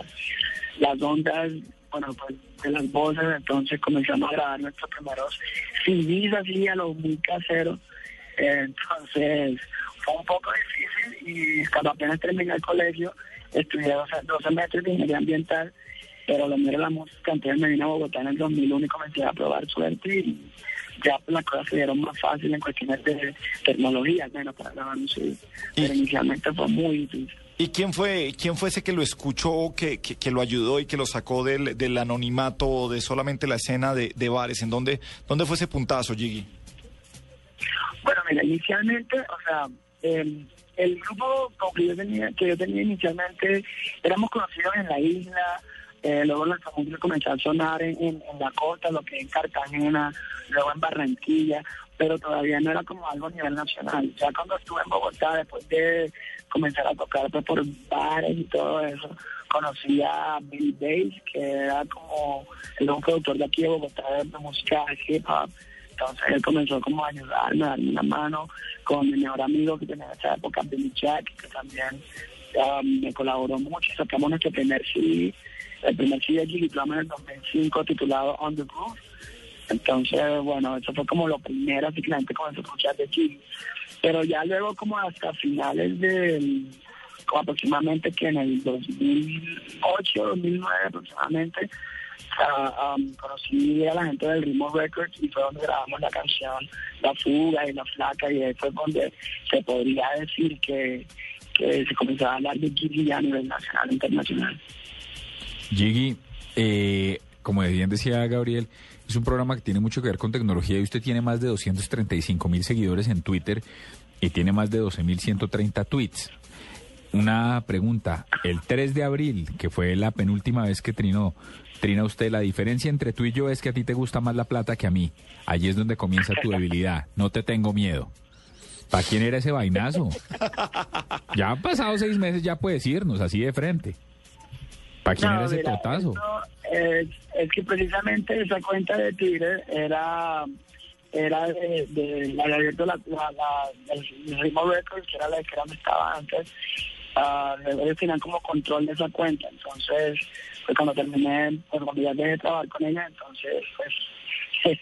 las ondas, bueno, pues de las voces, entonces comenzamos a grabar nuestros primeros CDs así a lo muy casero. Entonces fue un poco difícil y cuando apenas terminé el colegio estudié 12, 12 meses de ingeniería ambiental, pero lo mío era la música, entonces me vine a Bogotá en el 2001 y comencé a probar suerte y ya pues, las cosas se dieron más fácil en cuestiones de tecnología, menos para grabar un CD. Pero inicialmente fue muy difícil. ¿Y quién fue, quién fue ese que lo escuchó, que, que, que lo ayudó y que lo sacó del, del anonimato de solamente la escena de, de bares? ¿En dónde, dónde fue ese puntazo, Jiggy? Bueno, mira, inicialmente, o sea, el, el grupo que yo tenía, que yo tenía inicialmente, éramos conocidos en la isla, eh, luego nuestra música comenzó a sonar en, la costa, lo que es en Cartagena, luego en Barranquilla, pero todavía no era como algo a nivel nacional. Ya cuando estuve en Bogotá, después de comenzar a tocar pues, por bares y todo eso, conocí a Billy Bass, que era como el un productor de aquí de Bogotá de música hip hop. Entonces él comenzó como a ayudarme, a darme una mano con mi mejor amigo que tenía en esa época, Billy Jack, que también um, me colaboró mucho. Sacamos nuestro primer CD, el primer CD de Jiggy Drama en el 2005 titulado On the Groove. Entonces, bueno, eso fue como lo primero, así que la gente comenzó a escuchar de Jiggy. Pero ya luego como hasta finales del, como aproximadamente que en el 2008, 2009 aproximadamente, ah, um, conocí a la gente del Ritmo Records y fue donde grabamos la canción La Fuga y La Flaca y ahí fue donde se podría decir que, que se comenzaba a hablar de Jiggy a nivel nacional e internacional. Jiggy, eh, como bien decía Gabriel, es un programa que tiene mucho que ver con tecnología y usted tiene más de 235 mil seguidores en Twitter y tiene más de 12 mil 130 tweets. Una pregunta, el 3 de abril, que fue la penúltima vez que trinó, trina usted, la diferencia entre tú y yo es que a ti te gusta más la plata que a mí. Allí es donde comienza tu debilidad. No te tengo miedo. ¿Para quién era ese vainazo? Ya han pasado seis meses, ya puedes irnos así de frente. ¿Para quién No, era ese mira, totazo? Es, es que precisamente esa cuenta de Twitter era era de, de la abierto la, la, la- Ritmo Records, que era la que era donde estaba antes. luego ellos tenían como control de esa cuenta. Entonces, pues cuando terminé, pues cuando ya dejé de trabajar con ella, entonces, pues, (laughs)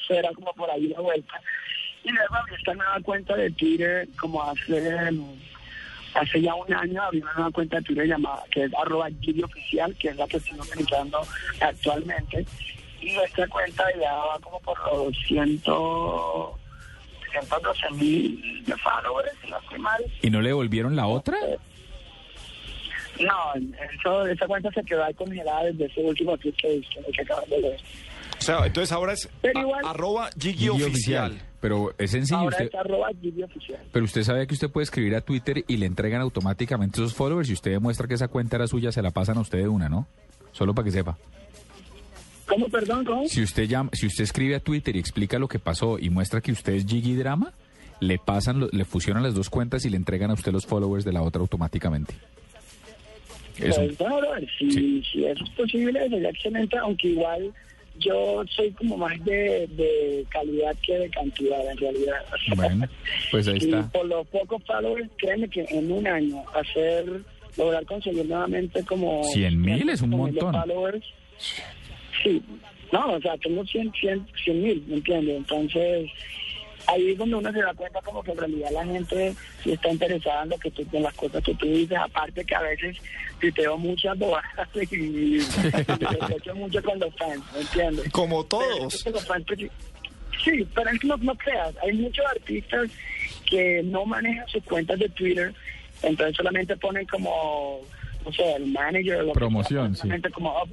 eso era como por ahí la vuelta. Y luego abrí esta nueva cuenta de Twitter como hace hace ya un año abrí una nueva cuenta de Twitter llamada que es arroba oficial que es la que estoy utilizando actualmente y esta cuenta ya va como por los ciento 112 mil de followers si no estoy mal ¿Y no le devolvieron la otra? No, eso, esa cuenta se quedó ahí congelada desde ese último tweet que, que, que acabas de leer. O sea, entonces ahora es a- arroba Gigi Gigi oficial. Pero es sencillo. Ahora Usted, es arroba Gigi oficial. pero usted sabía que usted puede escribir a Twitter y le entregan automáticamente esos followers. Si usted demuestra que esa cuenta era suya, se la pasan a usted de una, ¿no? Solo para que sepa. ¿Cómo, perdón, cómo? Si usted llama, si usted escribe a Twitter y explica lo que pasó y muestra que usted es Gigi Drama, le pasan, le fusionan las dos cuentas y le entregan a usted los followers de la otra automáticamente. Eso. Pues, bueno, si, si eso es posible, sería excelente, aunque igual yo soy como más de, de calidad que de cantidad, en realidad. Bueno, pues ahí (laughs) Y está. por los pocos followers, créeme que en un año hacer, lograr conseguir nuevamente como... 100.000 es un 100.000 montón. followers, sí, no, o sea, tengo 100 100 mil, ¿me entiendes? Entonces, ahí es donde uno se da cuenta como que en realidad la gente sí está interesada en lo que tú, en las cosas que tú dices, aparte que a veces tuiteo muchas bobadas y, me mucho con los fans, ¿me entiendes? Como todos. que los pues, Sí, pero es que no, no creas, hay muchos artistas que no manejan sus cuentas de Twitter, entonces solamente ponen como, no sé, el manager o lo que Promoción, sea, sí. solamente como, oh,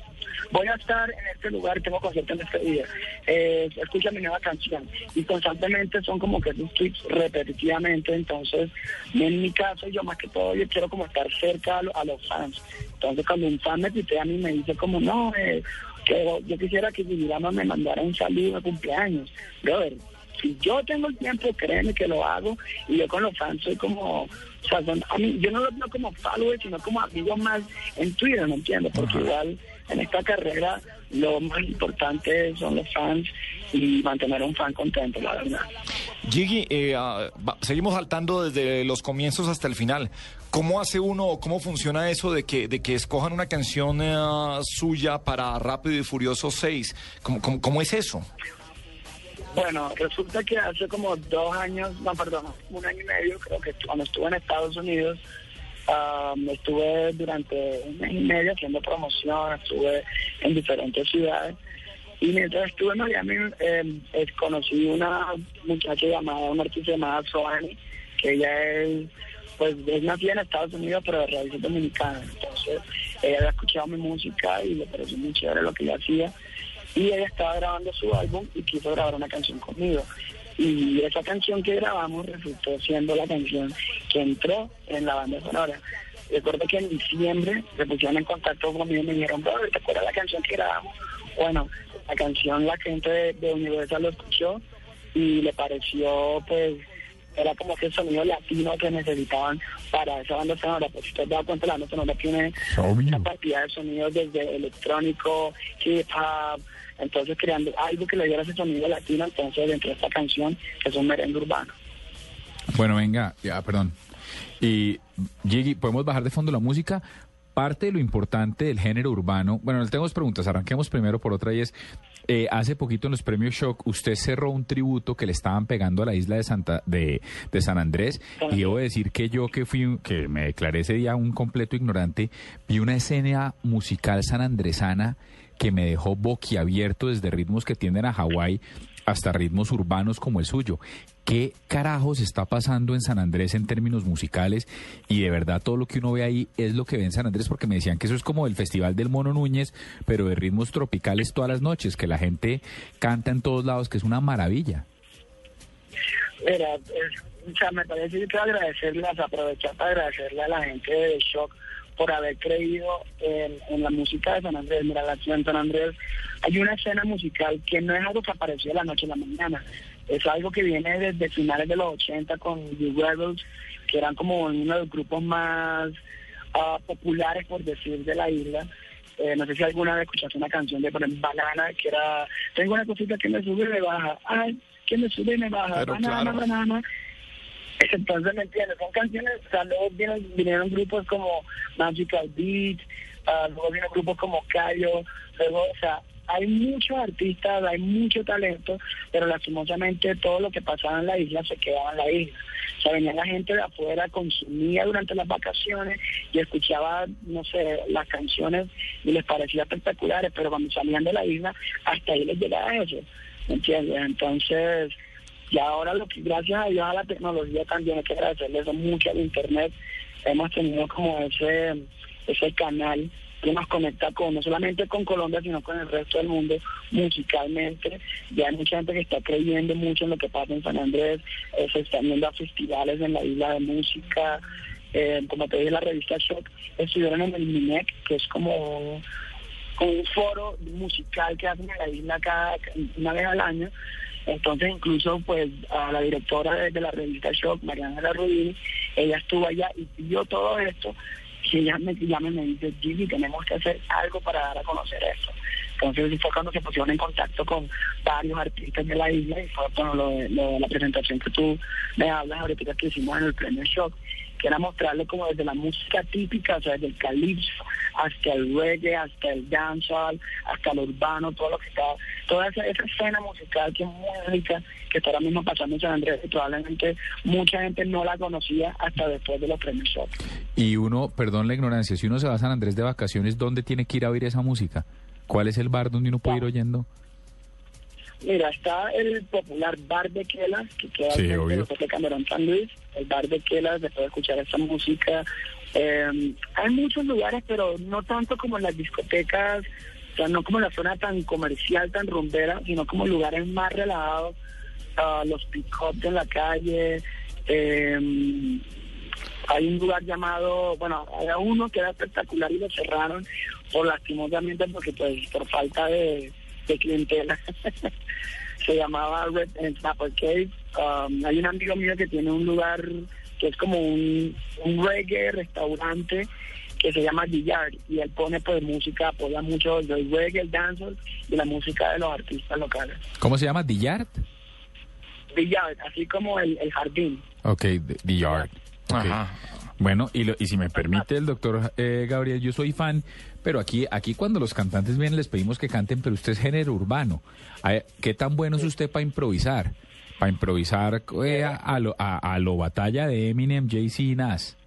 voy a estar en este lugar, tengo concierto en este día, eh, escucha mi nueva canción, y constantemente son como que esos tweets repetitivamente, entonces, en mi caso, yo más que todo, yo quiero como estar cerca a, lo- a los fans, entonces cuando un fan me tuitea a mí me dice como, no, eh, que yo quisiera que Guillermo me mandara un saludo de cumpleaños. Brother, si yo tengo el tiempo, créeme que lo hago. Y yo con los fans soy como, o sea, son- a mí, yo no los veo como followers, sino como amigos más en Twitter, ¿no entiendo? Porque igual en esta carrera lo más importante son los fans y mantener a un fan contento, la verdad. Gigi, eh, va- seguimos saltando desde los comienzos hasta el final. ¿Cómo hace uno, cómo funciona eso de que, de que escojan una canción eh, suya para Rápido y Furioso 6? ¿Cómo, cómo, cómo es eso? Bueno, resulta que hace como dos años, no, perdón, un año y medio, creo que cuando estuve en Estados Unidos, um, estuve durante un mes y medio haciendo promoción, estuve en diferentes ciudades. Y mientras estuve en Miami, eh, eh, conocí una muchacha llamada, una artista llamada Soani, que ella es, pues, es nacida en Estados Unidos, pero de raíces dominicanas. Entonces, ella había escuchado mi música y le pareció muy chévere lo que ella hacía y ella estaba grabando su álbum y quiso grabar una canción conmigo. Y esa canción que grabamos resultó siendo la canción que entró en la banda sonora. Recuerdo que en diciembre se pusieron en contacto conmigo y me dijeron, brother, ¿te acuerdas la canción que grabamos? Bueno, la canción la gente de, de Universal lo escuchó y le pareció, pues, era como que el sonido latino que necesitaban para esa banda sonora. Pues si te has dado cuenta, la banda sonora tiene una cantidad de sonidos desde electrónico, hip hop, entonces creando algo que le diera ese sonido latino, entonces dentro de esta canción, que es un merengue urbano. Bueno, venga, ya, perdón. Y Gigi, ¿podemos bajar de fondo la música? Parte de lo importante del género urbano, bueno, le tengo dos preguntas, arranquemos primero por otra y es, eh, hace poquito en los premios Shock usted cerró un tributo que le estaban pegando a la isla de Santa de, de San Andrés y debo decir que yo que fui, que me declaré ese día un completo ignorante, vi una escena musical sanandresana que me dejó boquiabierto desde ritmos que tienden a Hawái hasta ritmos urbanos como el suyo. ¿Qué carajos está pasando en San Andrés en términos musicales? Y de verdad todo lo que uno ve ahí es lo que ve en San Andrés, porque me decían que eso es como el Festival del Mono Núñez, pero de ritmos tropicales todas las noches, que la gente canta en todos lados, que es una maravilla. Mira, me parece que quiero agradecerles, aprovechar para agradecerle a la gente de Shock por haber creído en, en la música de San Andrés. Mira, la ciudad de San Andrés hay una escena musical que no es algo que apareció de la noche a la mañana. Es algo que viene desde finales de los 80 con The Rebels, que eran como uno de los grupos más ah, populares, por decir, de la isla. Eh, no sé si alguna vez escuchaste una canción de por ejemplo, Banana, que era, tengo una cosita que me sube y me baja, ay, que me sube y me baja, Pero banana, claro. banana. Entonces, ¿me entiendes? Son canciones, o sea, luego vinieron, vinieron grupos como Magical Beat, ah, luego vinieron grupos como Cayo, luego, o sea, hay muchos artistas, hay mucho talento, pero lastimosamente todo lo que pasaba en la isla se quedaba en la isla. O sea, venía la gente de afuera, consumía durante las vacaciones y escuchaba, no sé, las canciones y les parecía espectaculares, pero cuando salían de la isla, hasta ahí les llegaba eso, ¿me entiendes? Entonces, y ahora lo que gracias a Dios a la tecnología también hay que agradecerle eso mucho al internet hemos tenido como ese ese canal que nos conecta con no solamente con Colombia, sino con el resto del mundo musicalmente. Ya hay mucha gente que está creyendo mucho en lo que pasa en San Andrés, eh, se están viendo a festivales en la isla de música. Eh, como te dije, la revista Shock estuvieron en el MINEC, que es como un foro musical que hacen en la isla cada una vez al año. Entonces incluso pues a la directora de, la revista Shock, Mariana Rubini, ella estuvo allá y vio todo esto y ella me llama y me dice, Gigi, tenemos que hacer algo para dar a conocer esto. Entonces fue cuando se pusieron en contacto con varios artistas de la isla y fue bueno, lo, la presentación que tú me hablas ahorita que hicimos en el premio Shock que era mostrarle como desde la música típica, o sea, desde el calipso hasta el reggae, hasta el dancehall, hasta el urbano, todo lo que está, toda esa, esa escena musical que es muy rica, que está ahora mismo pasando en San Andrés y probablemente mucha gente no la conocía hasta después de los premios. Y uno, perdón la ignorancia, si uno se va a San Andrés de vacaciones, ¿dónde tiene que ir a oír esa música? ¿Cuál es el bar donde uno puede ir oyendo? Mira, está el popular Bar de Quelas, que queda en el de Camerón San Luis. El Bar de Quelas, se puede escuchar esa música. Eh, hay muchos lugares, pero no tanto como en las discotecas, o sea, no como en la zona tan comercial, tan rumbera, sino como lugares más relajados, uh, los pick-ups en la calle. Eh, hay un lugar llamado, bueno, había uno que era espectacular y lo cerraron por lastimosamente porque pues por falta de de clientela. (laughs) se llamaba Red and Snapper Cave. Um, hay un amigo mío que tiene un lugar que es como un, reggae restaurante que se llama The Yard y él pone pues música, apoya mucho el reggae, el dancehall y la música de los artistas locales. ¿Cómo se llama? The Yard? The Yard, así como el, jardín. Ok, The, Yard. Ajá. Bueno, y, y si me permite el doctor eh, Gabriel, yo soy fan, pero aquí, aquí cuando los cantantes vienen les pedimos que canten, pero usted es género urbano. ¿Qué tan bueno es usted para improvisar? Para improvisar eh, a, lo, a, lo batalla de Eminem, Jay-Z y Nas.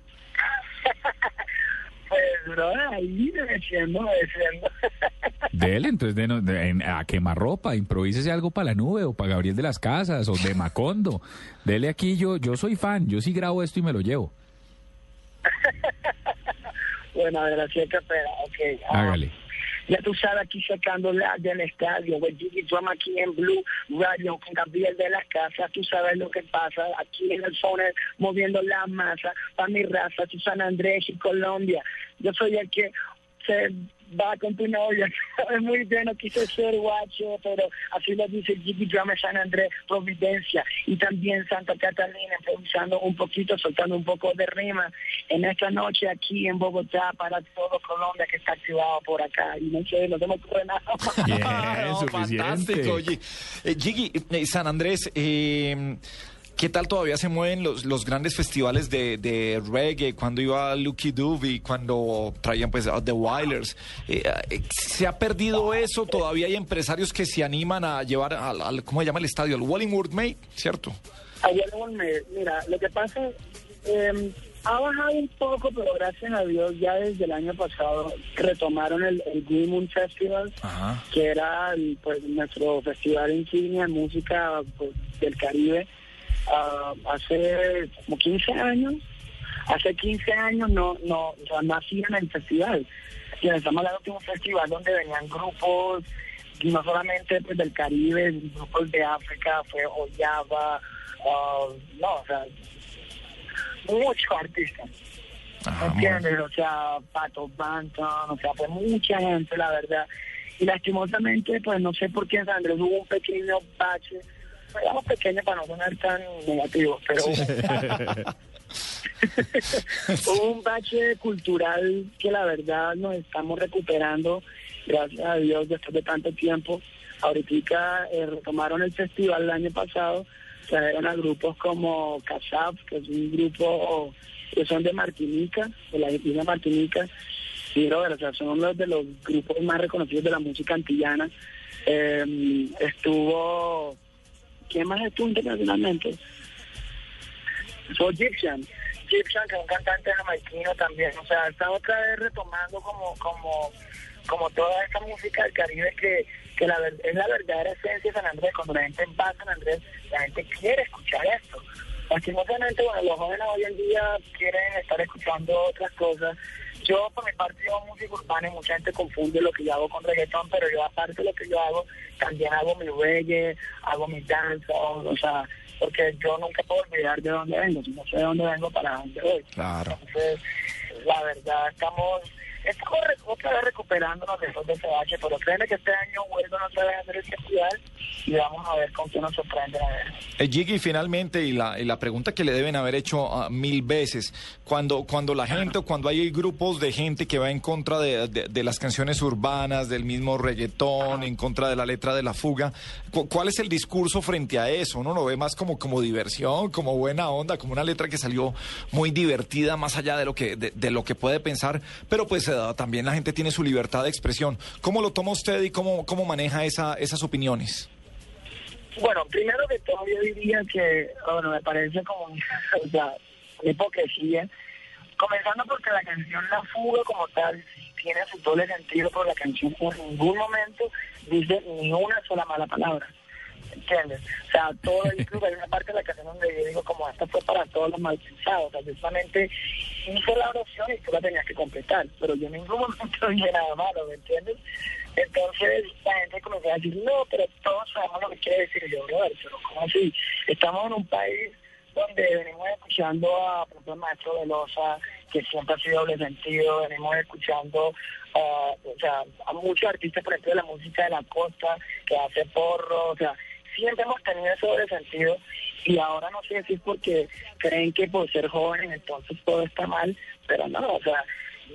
(laughs) pues, bro, ahí defiendo, defiendo. (laughs) Dele, entonces de, de, a quemarropa, improvísese algo para la nube o para Gabriel de las Casas o de Macondo. Dele aquí, yo, yo soy fan, yo sí grabo esto y me lo llevo. (laughs) bueno, a ver, así es que espera, ok. Hágale. Ya tú sabes, aquí sacando la del estadio, güey, Gigi Drama aquí en Blue Radio con Gabriel de las Casas, tú sabes lo que pasa, aquí en el phone moviendo la masa, para mi raza, tú San Andrés y Colombia. Yo soy el que se va con tu novia. (laughs) Es muy bien, no quise ser guacho, pero así lo dice Jiggy Drama San Andrés, Providencia y también Santa Catalina, improvisando un poquito, soltando un poco de rima en esta noche aquí en Bogotá para todo Colombia que está activado por acá. Y no sé, no tengo que nada (laughs) Bien, fantástico. Oye, eh, Jiggy, eh, San Andrés, eh, ¿Qué tal todavía se mueven los, los grandes festivales de, de reggae? Cuando iba Lucky Dube, cuando traían pues a The Wilders. Eh, eh, ¿Se ha perdido eso? ¿Todavía hay empresarios que se animan a llevar al, ¿cómo se llama el estadio? Al Wallingwood May, ¿cierto? A Wallingwood May, mira, lo que pasa eh, ha bajado un poco, pero gracias a Dios ya desde el año pasado retomaron el, el Green Moon Festival, que era pues, nuestro festival insignia de música pues, del Caribe uh, hace como 15 años, hace 15 años no, no, no hacían el festival. Y estamos hablando de un festival donde venían grupos, no solamente pues, del Caribe, grupos de África, fue Oyaba, uh, no, o sea, muchos artistas. ¿Entiendes? O sea, Pato Banton, o sea, fue mucha gente, la verdad. Y lastimosamente, pues no sé por qué en San Andrés hubo un pequeño bache digamos pequeño para no sonar tan negativo, pero hubo (laughs) un bache cultural que la verdad nos estamos recuperando, gracias a Dios, después de tanto tiempo. Ahorita eh, retomaron el festival el año pasado, trajeron a grupos como Casab, que es un grupo que son de Martinica, de la isla Martinica, sí, o sea, son uno de los grupos más reconocidos de la música antillana. Eh, estuvo ¿Quién más estuvo internacionalmente? Soy Gypsian. Gypsian, que es un cantante jamaiquino también. O sea, está otra vez retomando como, como, como toda esa música del Caribe que, que la, es la verdadera esencia de San Andrés. Cuando la gente va a San Andrés, la gente quiere escuchar esto. Lastimosamente, bueno, los jóvenes hoy en día quieren estar escuchando otras cosas yo por mi parte yo hago música urbana y mucha gente confunde lo que yo hago con reggaetón, pero yo aparte de lo que yo hago, también hago mi reggae, hago mi danza, o sea, porque yo nunca puedo olvidar de dónde vengo, si no sé de dónde vengo para dónde voy. Claro. Entonces, la verdad, estamos estamos otra vez recuperándonos de ese bache, pero créeme que este año vuelven otra vez a hacer el festival y vamos a ver con qué nos sorprende. Eh, Jiggy, finalmente, y la, y la pregunta que le deben haber hecho ah, mil veces, cuando, cuando la gente o cuando hay grupos de gente que va en contra de, de- de las canciones urbanas, del mismo reggaetón, en contra de la letra de la fuga, cu- ¿cuál es el discurso frente a eso? Uno lo ve más como, como diversión, como buena onda, como una letra que salió muy divertida, más allá de lo que, de, de lo que puede pensar, pero pues también la gente tiene su libertad de expresión. ¿Cómo lo toma usted y cómo, cómo maneja esa, esas opiniones? Bueno, primero que todo yo diría que, bueno, me parece como (laughs) o sea, una hipocresía, comenzando porque la canción La Fuga como tal tiene su doble sentido, pero la canción en ningún momento dice ni una sola mala palabra. ¿Entiendes? O sea, todo, incluso hay una parte de la canción donde yo digo como esta fue para todos los malpensados. O sea, yo solamente hice la oración y tú la tenías que completar, pero yo en ningún (laughs) momento dije nada malo, ¿me entiendes? Entonces la gente comenzó a decir, no, pero todos sabemos lo que quiere decir yo, brother, pero ¿cómo así? Estamos en un país donde venimos escuchando a por ejemplo, el maestro Velosa, que siempre ha sido doble sentido, venimos escuchando ah, o sea, a muchos artistas, por ejemplo, de la música de la costa, que hace porro, o sea, siempre hemos tenido ese doble sentido y ahora no sé si es porque creen que por ser jóvenes entonces todo está mal, pero no, o sea,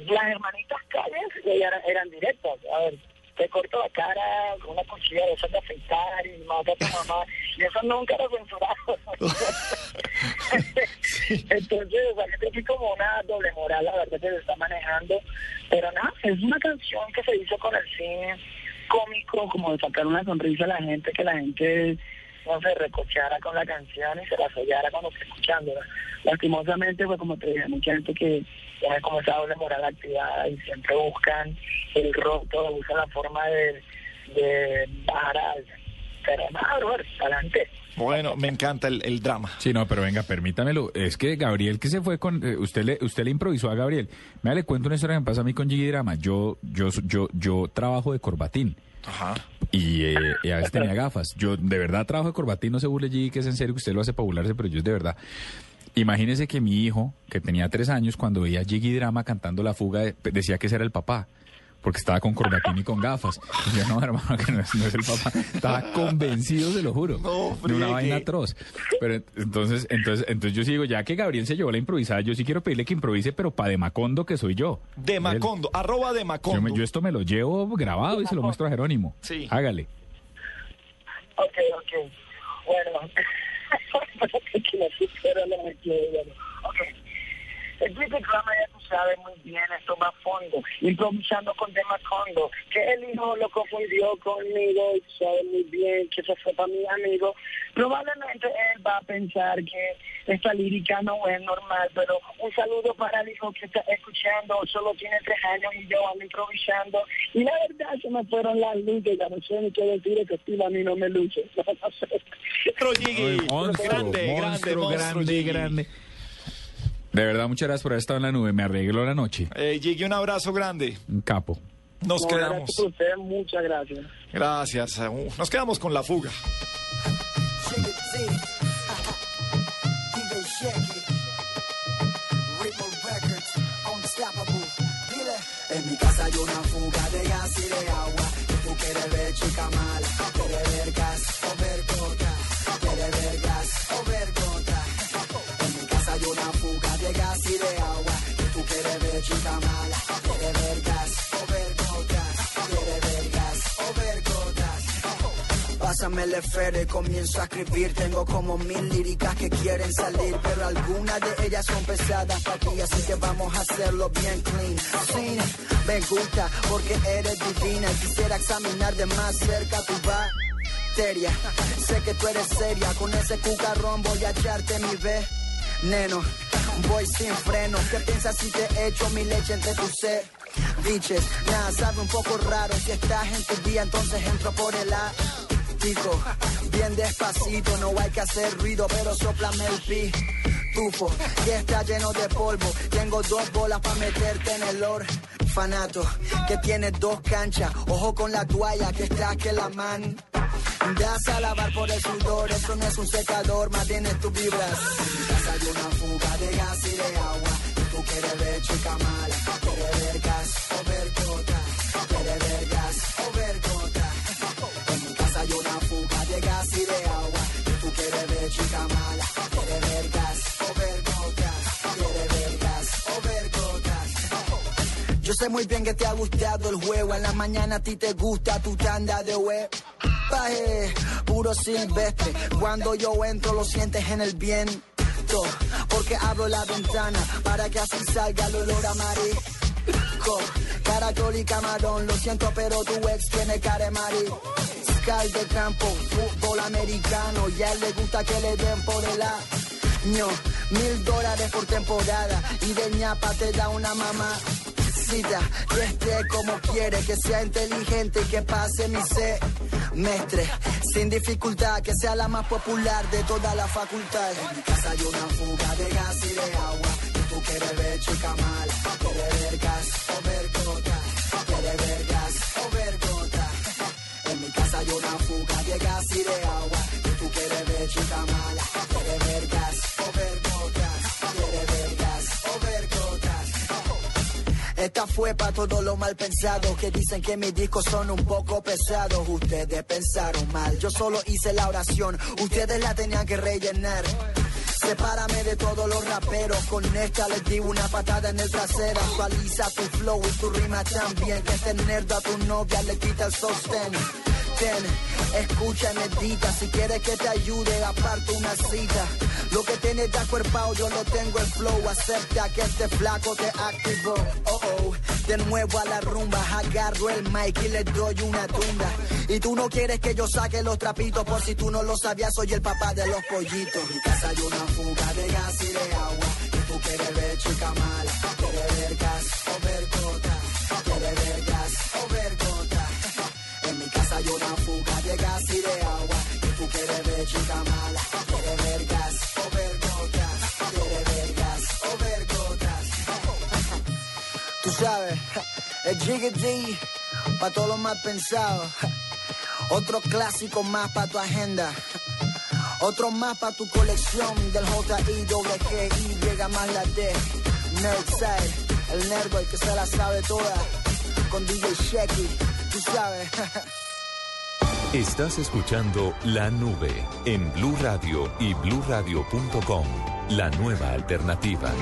las hermanitas calles eran, eran directas, a ver, te corto la cara con una cuchilla de esas de afeitar y mata a tu mamá, y eso nunca lo censuraron. (laughs) Entonces, o sea, yo creo que es como una doble moral, la verdad, que se está manejando, pero nada, es una canción que se hizo con el cine cómico, como de sacar una sonrisa a la gente, que la gente no se recochara con la canción y se la sollara cuando esté escuchándola. Lastimosamente, pues como te dije, mucha gente que tiene como esa doble moral activada y siempre buscan el roto, buscan la forma de, de bajar al... Pero adelante. Bueno, me encanta el, el drama. Sí, no, pero venga, permítamelo. Es que Gabriel que se fue con... eh, usted le usted le improvisó a Gabriel. Me le cuento una historia que me pasa a mí con Gigi Drama. Yo, yo, yo, yo trabajo de corbatín. Ajá. Y, eh, y a veces tenía gafas. Yo de verdad trabajo de corbatín, no se burle Gigi, que es en serio que usted lo hace para burlarse, pero yo es de verdad. Imagínese que mi hijo, que tenía tres años, cuando veía a Gigi Drama cantando la fuga, de- decía que ese era el papá. Porque estaba con corbatín y con gafas. Y yo, no, hermano, que no es, no es el papá. Estaba convencido, se lo juro. de una vaina atroz. Pero ent- entonces, entonces, entonces yo sí digo, ya que Gabriel se llevó la improvisada, yo sí quiero pedirle que improvise, pero para de Macondo, que soy yo. De Macondo, arroba de Yo, Macondo. me- yo esto me lo llevo grabado y se lo muestro a Jerónimo. Sí. Hágale. Ok, ok. Bueno, (laughs) que no supera lo que quiero. Ok. El Sabes muy bien, esto va a fondo, improvisando con tema Condo, que el hijo lo confundió conmigo y tú sabes muy bien que eso fue para mi amigo. Probablemente él va a pensar que esta lírica no es normal, pero un saludo para el hijo que está escuchando, solo tiene tres años y yo ando improvisando. Y la verdad se me fueron las luces, ya no sé ni qué decir, que estilo a mí no me luce. (laughs) No sé. Ay, monstruo, grande, grande, monstruo, monstruo, grande, grande. De verdad, muchas gracias por haber estado en la nube. Me arregló la noche. Eh, Gigi, un abrazo grande. Un capo. Nos No, quedamos. gracias muchas gracias. Gracias. Uh, Nos quedamos con la fuga. En mi casa hay una fuga de gas y de agua. Tú quieres ver chica mala, Pásame el esfero y comienzo a escribir. Tengo como mil líricas que quieren salir, pero algunas de ellas son pesadas para ti, así que vamos a hacerlo bien clean. Sí, me gusta porque eres divina quisiera examinar de más cerca tu bacteria. Sé que tú eres seria, con ese cucarrón voy a echarte mi veneno. Voy sin freno, ¿qué piensas si te echo mi leche entre tus Diches, nada, sabe un poco raro. Si estás en tu día, entonces entro por el ático. Bien despacito, no hay que hacer ruido, pero soplame el pi. tufo que está lleno de polvo. Tengo dos bolas para meterte en el orfanato que tiene dos canchas. Ojo con la toalla que está que la man. Das a lavar por el sudor, eso no es un secador, más tienes tus vibras. Casa hay una fuga de gas y de agua. Y tú quieres ver chica mala, quieres ver gas o ver gota, quieres ver gas o ver gota. En mi casa hay una fuga de gas y de agua. Y tú quieres ver chica mala, quieres ver gas o ver gotas, quieres ver o ver gotas. Yo sé muy bien que te ha gustado el juego. En la mañana a ti te gusta tu tanda de web. Puro silvestre. Cuando yo entro lo sientes en el viento. Porque abro la ventana para que así salga el olor a marisco. Caracol y camarón, lo siento, pero tu ex tiene cara de marisco. De campo, fútbol americano. Y a él le gusta que le den por el año. Mil dólares por temporada. Y de ñapa te da una mamá que esté como quiere, que sea inteligente y que pase mi semestre sin dificultad, que sea la más popular de toda la facultad. En mi casa hay una fuga de gas y de agua. Y tú quieres ver chica mala, quieres ver gas o ver gota, quieres ver gas o ver gota. En mi casa hay una fuga de gas y de agua. Y tú quieres ver chica mala, Esta fue para todos los mal pensados que dicen que mis discos son un poco pesados. Ustedes pensaron mal, yo solo hice la oración, ustedes la tenían que rellenar. Sepárame de todos los raperos, con esta les di una patada en el trasero. Actualiza tu flow y tu rima también, que este nerd a tu novia le quita el sostén. Ten, escucha y medita, si quieres que te ayude, aparto una cita. Lo que tienes ya cuerpao, yo lo tengo el flow. Acepta que este flaco te activó. Oh, oh. De nuevo a la rumba, agarro el mic y le doy una tunda. Y tú no quieres que yo saque los trapitos, por si tú no lo sabías, soy el papá de los pollitos. En mi casa hay una fuga de gas y de agua. Y tú quieres ver chica mala, quieres ver gas o ver gas y de agua. Y tú quieres ver chica mala, quieres ver gas o ver gotas, quieres ver gas o ver gotas. (laughs) Tú sabes, (laughs) el Jiggy D, pa' todos los mal pensados. (laughs) Otro clásico más pa' tu agenda. Otro más pa' tu colección del J-I-G-G-Y, llega más la D. Nerdside, el nerdo, el que se la sabe toda. Con DJ Shecky, tú sabes. Estás escuchando La Nube en Blue Radio y bluradio.com. La nueva alternativa.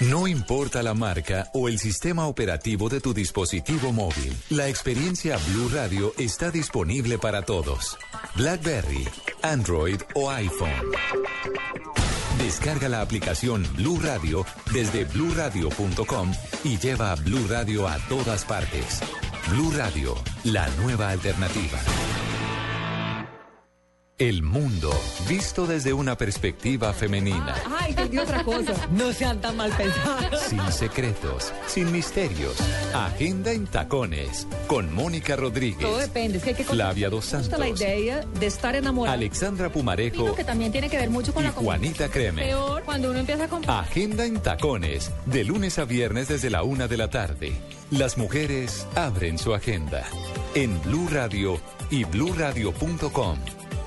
No importa la marca o el sistema operativo de tu dispositivo móvil, la experiencia Blue Radio está disponible para todos. BlackBerry, Android o iPhone. Descarga la aplicación Blue Radio desde bluradio.com y lleva Blue Radio a todas partes. Blue Radio, la nueva alternativa. El mundo visto desde una perspectiva femenina. Ay, entendí otra cosa. No sean tan mal pensados. Sin secretos, sin misterios. Agenda en tacones. Con Mónica Rodríguez. Todo depende. Es que hay que Flavia Dos gusta la Santos. idea de estar enamorado. Alexandra Pumarejo que también tiene que ver mucho con y la. Juanita Creme. Peor cuando uno empieza a comprar. Agenda en tacones. De lunes a viernes desde la una de la tarde. Las mujeres abren su agenda. En Blue Radio y bluradio.com.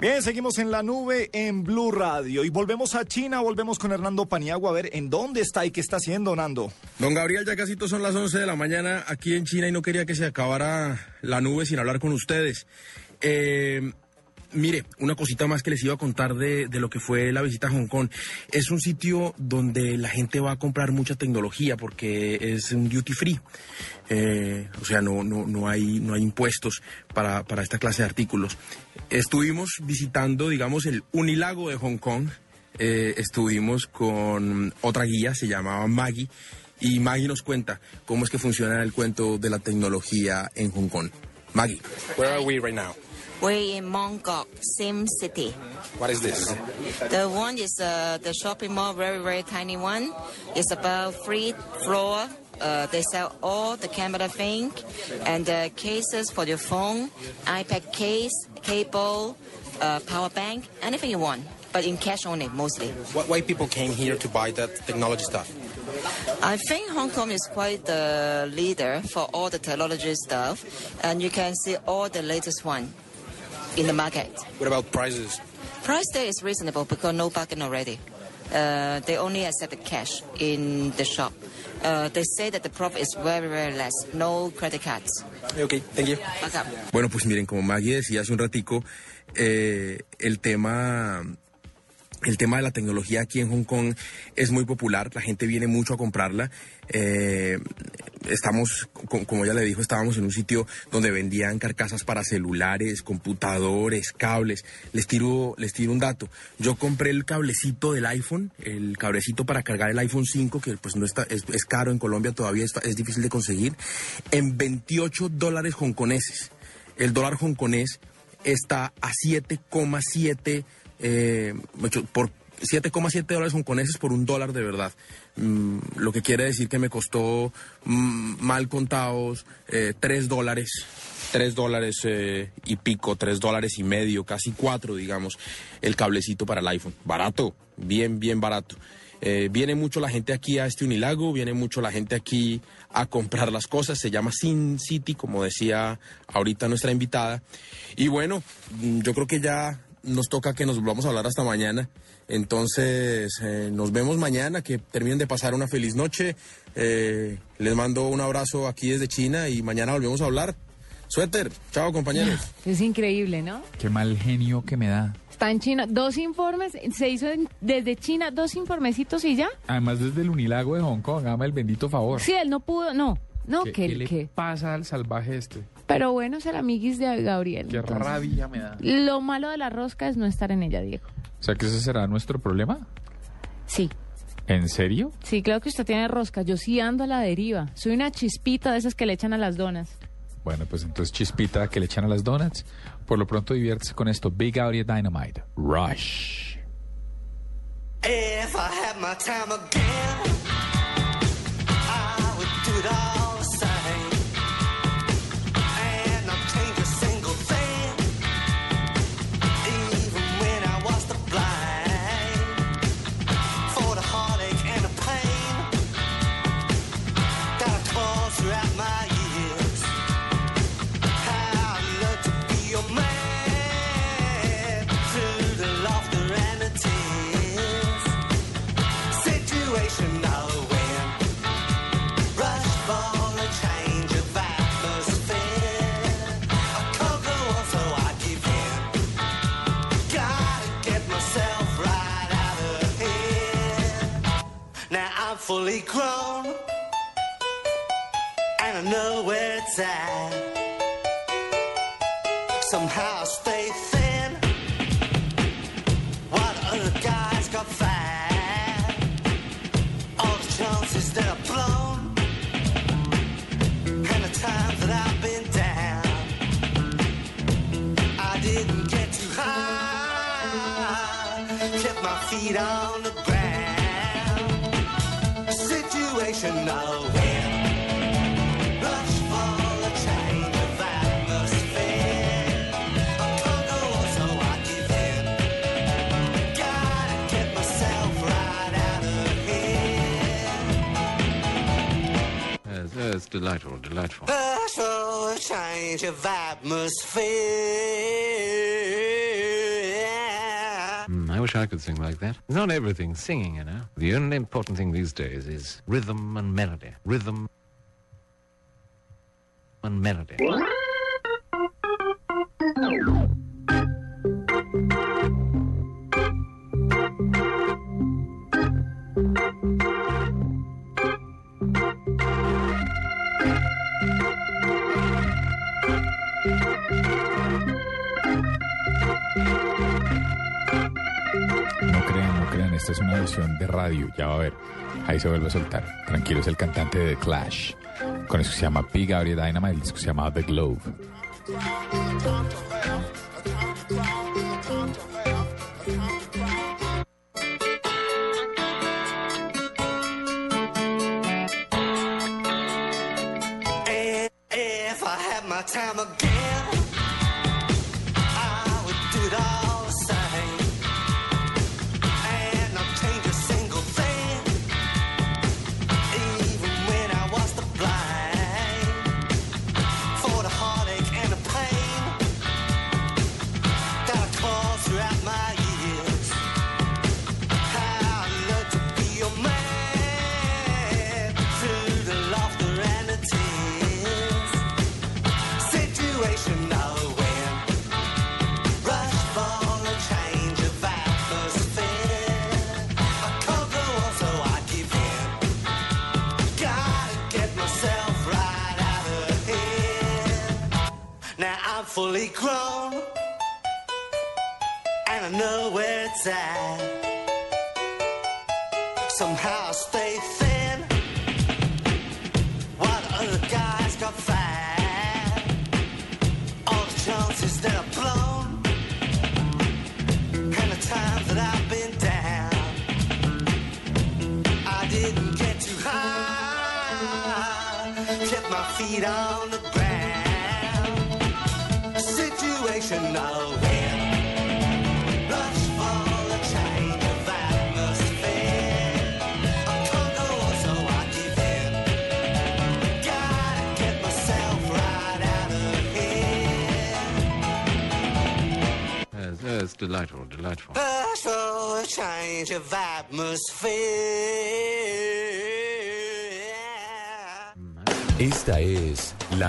Bien, seguimos en la nube en Blue Radio y volvemos a China, volvemos con Hernando Paniagua a ver en dónde está y qué está haciendo Nando. Don Gabriel, ya casi son las 11 de la mañana aquí en China y no quería que se acabara la nube sin hablar con ustedes. Eh, mire, una cosita más que les iba a contar de, de lo que fue la visita a Hong Kong. Es un sitio donde la gente va a comprar mucha tecnología porque es un duty free. Eh, o sea, no, no, no, hay, no hay impuestos para, para esta clase de artículos. Estuvimos visitando, digamos, el Unilago de Hong Kong. eh, estuvimos con otra guía, se llamaba Maggie, y Maggie nos cuenta cómo es que funciona el cuento de la tecnología en Hong Kong. Maggie, where are we right now? We're in Mongkok, Sim City. What is this? The one is uh, the shopping mall, very, very tiny one. It's about three floor. Uh, they sell all the camera thing and uh, cases for your phone, iPad case, cable, uh, power bank, anything you want, but in cash only, mostly. Why, why people came here to buy that technology stuff? I think Hong Kong is quite the leader for all the technology stuff, and you can see all the latest one in the market. What about prices? Price there is reasonable because no bargain already. Uh, they only accept the cash in the shop. Uh, they say that the profit is very, very less. No credit cards. Okay, thank you. Welcome. Bueno, pues miren, como Maggie decía hace un ratico, eh, el tema el tema de la tecnología aquí en Hong Kong es muy popular, la gente viene mucho a comprarla. Eh, estamos, co- como ya le dijo, estábamos en un sitio donde vendían carcasas para celulares, computadores, cables. Les tiro, les tiro un dato. Yo compré el cablecito del iPhone, el cablecito para cargar el iPhone 5, que pues no está, es, caro en Colombia, todavía está- es difícil de conseguir, en 28 dólares hongkoneses. El dólar hongkonés está a 7,7 eh, por 7,7 dólares hongkoneses por un dólar de verdad. Mm, lo que quiere decir que me costó mm, mal contados eh, 3 dólares. 3 dólares eh, y pico, 3 dólares y medio, casi 4, digamos, el cablecito para el iPhone. Barato, bien, bien barato. Eh, viene mucho la gente aquí a este Unilago, viene mucho la gente aquí a comprar las cosas, se llama Sin City, como decía ahorita nuestra invitada. Y bueno, mm, yo creo que ya nos toca que nos volvamos a hablar hasta mañana. Entonces, eh, nos vemos mañana, que terminen de pasar una feliz noche. Eh, les mando un abrazo aquí desde China y mañana volvemos a hablar. Suéter, chao compañeros. (laughs) Es increíble, ¿no? Qué mal genio que me da. Está en China, dos informes, se hizo en- desde China dos informecitos y ya. Además, desde el Unilago de Hong Kong, hágame el bendito favor. Sí, él no pudo, no, no, ¿Qué, que, qué le que- pasa al salvaje este? Pero bueno, es el amiguis de Gabriel. Qué entonces. rabia me da. Lo malo de la rosca es no estar en ella, Diego. O sea, que ese será nuestro problema. Sí, ¿En serio? sí, creo que usted tiene rosca. Yo sí ando a la deriva. Soy una chispita de esas que le echan a las donas. Bueno, pues entonces chispita que le echan a las donuts. Por lo pronto diviértese con esto. Big Audio Dynamite. Rush. If I had my time again, fully grown, and I know where it's at. Delightful, delightful. A change of atmosphere. Mm, I wish I could sing like that. Not everything singing, you know. The only important thing these days is rhythm and melody. Rhythm and melody. No crean, no crean. esta es una versión de radio, ya va a ver. Ahí se vuelve a soltar. Tranquilo, es el cantante de The Clash. Con eso se llama P. Gabriel Dynamite, el disco se llama The Globe. Time again,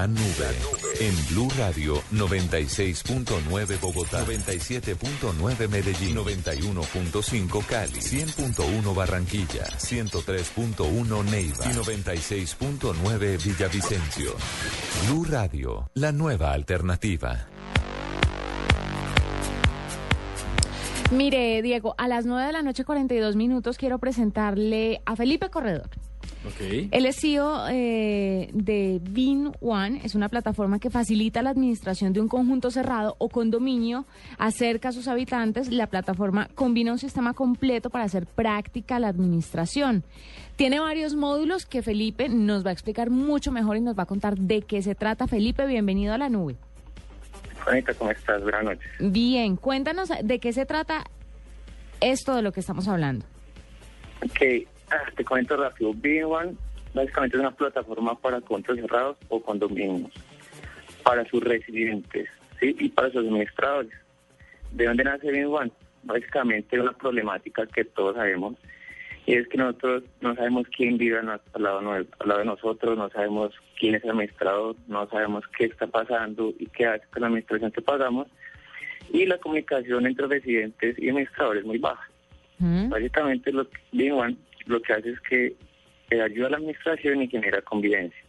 Nube en Blue Radio 96.9 Bogotá, 97.9 Medellín, 91.5 Cali, 100.1 Barranquilla, 103.1 Neiva y 96.9 Villavicencio. Blue Radio, la nueva alternativa. Mire, Diego, a las 9 de la noche, 42 minutos, quiero presentarle a Felipe Corredor. Él es CEO eh, de Bin One, es una plataforma que facilita la administración de un conjunto cerrado o condominio acerca a sus habitantes. La plataforma combina un sistema completo para hacer práctica la administración. Tiene varios módulos que Felipe nos va a explicar mucho mejor y nos va a contar de qué se trata. Felipe, bienvenido a la nube. Juanita, ¿cómo estás? Buenas noches. Bien, cuéntanos de qué se trata esto de lo que estamos hablando. Ok, te comento rápido. Being One básicamente es una plataforma para contos cerrados o condominios, para sus residentes ¿sí? y para sus administradores. ¿De dónde nace Being One? Básicamente una problemática que todos sabemos y es que nosotros no sabemos quién vive al lado, nue- al lado de nosotros, no sabemos quién es el administrador, no sabemos qué está pasando y qué hace con la administración que pagamos y la comunicación entre residentes y administradores es muy baja. Básicamente lo que One lo que hace es que eh, ayuda a la administración y genera convivencia,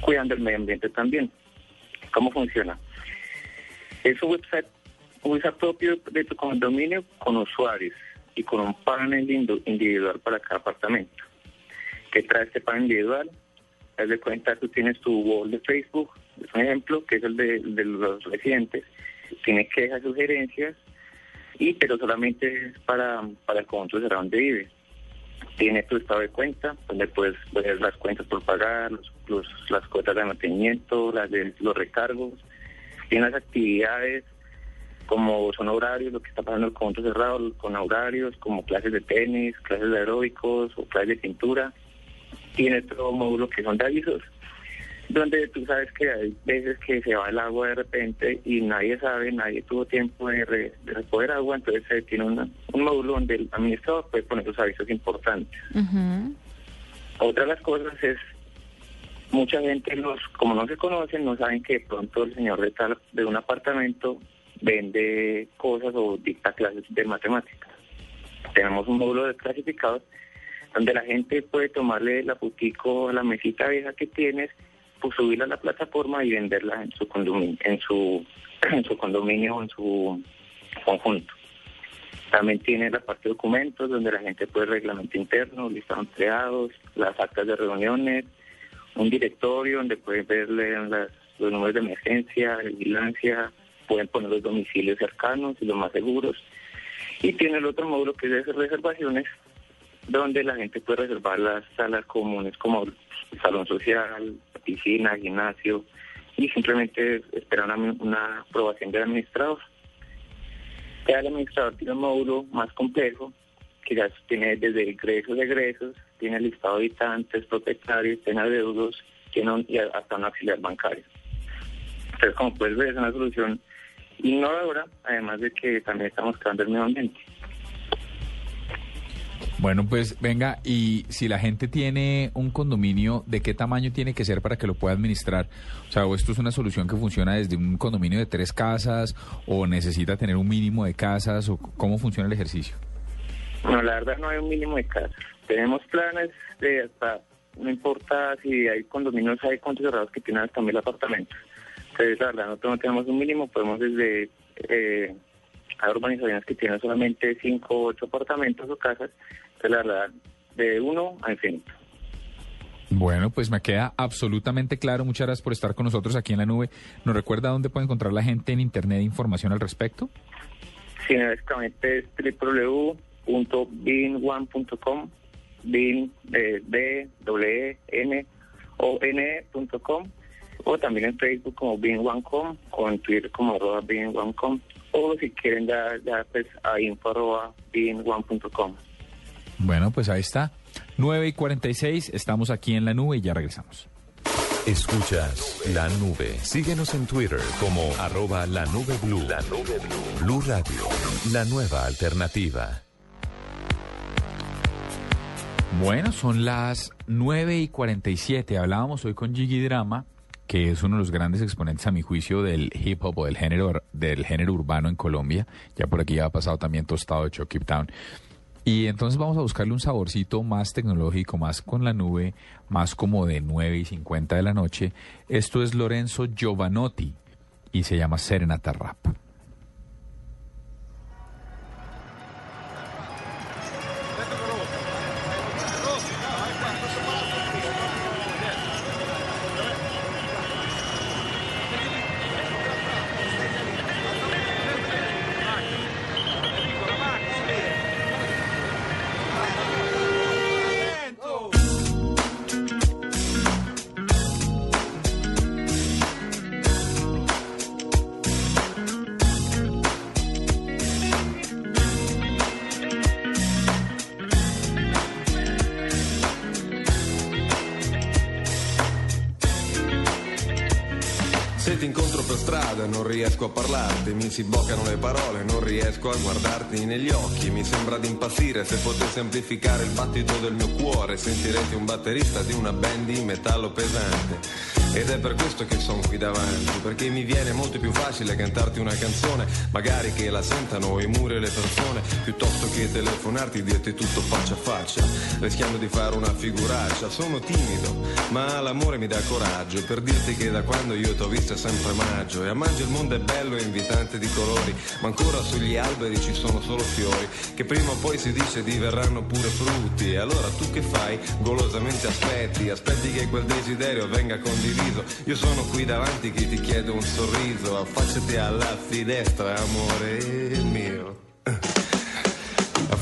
cuidando el medio ambiente también. ¿Cómo funciona? Es un website, un propio de tu condominio con usuarios y con un panel individual para cada apartamento. ¿Qué trae este panel individual? Haz de cuenta, tú tienes tu wall de Facebook, es un ejemplo, que es el de, de los residentes, tiene quejas, sugerencias, y pero solamente es para, para el conjunto cerrado donde vive. Tiene tu estado de cuenta, donde puedes ver las cuentas por pagar, las cuotas de mantenimiento, las de los recargos. Tiene las actividades, como son horarios, lo que está pasando en el conjunto cerrado, con horarios, como clases de tenis, clases de aeróbicos o clases de pintura. Tiene otro módulo que son de avisos, donde tú sabes que hay veces que se va el agua de repente y nadie sabe, nadie tuvo tiempo de, re- de recoger agua, entonces se tiene una- un módulo donde el administrador puede poner los avisos importantes. Otra de las cosas es, mucha gente, los como no se conocen, no saben que de pronto el señor de, tal, de un apartamento vende cosas o dicta clases de matemáticas. Tenemos un módulo de clasificados donde la gente puede tomarle la putico a la mesita vieja que tienes, pues subirla a la plataforma y venderla en su condominio, (clears throat) en su, condominio o en su conjunto. También tiene la parte de documentos, donde la gente puede reglamento interno, lista de empleados, las actas de reuniones, un directorio donde pueden ver las, los números de emergencia, de vigilancia, pueden poner los domicilios cercanos y los más seguros. Y tiene el otro módulo que es de reservaciones, donde la gente puede reservar las salas comunes como salón social, piscina, gimnasio, y simplemente esperar una, aprobación del administrador. Ya el administrador tiene un módulo más complejo, que ya tiene desde ingresos, egresos, tiene listado de habitantes, propietarios, tiene adeudos, tiene un- y hasta un auxiliar bancario. Entonces, como puedes ver, es una solución innovadora, además de que también estamos creando el medio ambiente. Bueno, pues venga, y si la gente tiene un condominio, ¿de qué tamaño tiene que ser para que lo pueda administrar? O sea, ¿o esto es una solución que funciona desde un condominio de tres casas o necesita tener un mínimo de casas o cómo funciona el ejercicio? No, la verdad no hay un mínimo de casas. Tenemos planes de hasta, no importa si hay condominios, hay contos cerrados que tienen hasta mil apartamentos. Entonces, la verdad, no tenemos un mínimo, podemos desde... Eh, hay urbanizaciones que tienen solamente cinco o ocho apartamentos o casas, la verdad, de uno a infinito. Bueno, pues me queda absolutamente claro. Muchas gracias por estar con nosotros aquí en la nube. ¿Nos recuerda dónde puede encontrar la gente en Internet información al respecto? Sí, básicamente es www.binone.com, bin, eh, b, w, n, o, n, punto com, o también en Facebook como bin1com, o en Twitter como arroba bin1com, o si quieren ya, ya pues a info arroba bin1.com. Bueno, pues ahí está. 9 y 46, estamos aquí en la nube y ya regresamos. Escuchas la nube. Síguenos en Twitter como arroba la nube blue. La nube blue. Blue Radio, la nueva alternativa. Bueno, son las 9 y 47. Hablábamos hoy con Jiggy Drama, que es uno de los grandes exponentes, a mi juicio, del hip hop o del género, del género urbano en Colombia. Ya por aquí ya ha pasado también Tostado de Chucky Town. Y entonces vamos a buscarle un saborcito más tecnológico, más con la nube, más como de 9 y 50 de la noche. Esto es Lorenzo Giovanotti y se llama Serenata Rap. Amplificare il battito del mio cuore, sentirete un batterista di una band di metallo pesante. Ed è per questo che sono qui davanti, perché mi viene molto più facile cantarti una canzone, magari che la sentano i muri e le persone, piuttosto che telefonarti e dirti tutto faccia a faccia, rischiando di fare una figuraccia. Sono timido, ma l'amore mi dà coraggio per dirti che da quando io t'ho visto è sempre maggio e a maggio il mondo è bello e invitante di colori, ma ancora sugli alberi ci sono solo fiori, che prima o poi si dice diverranno pure frutti. E allora tu che fai? Golosamente aspetti, aspetti che quel desiderio venga condiviso. Io sono qui davanti che ti chiedo un sorriso, affacciati alla finestra, amore mio.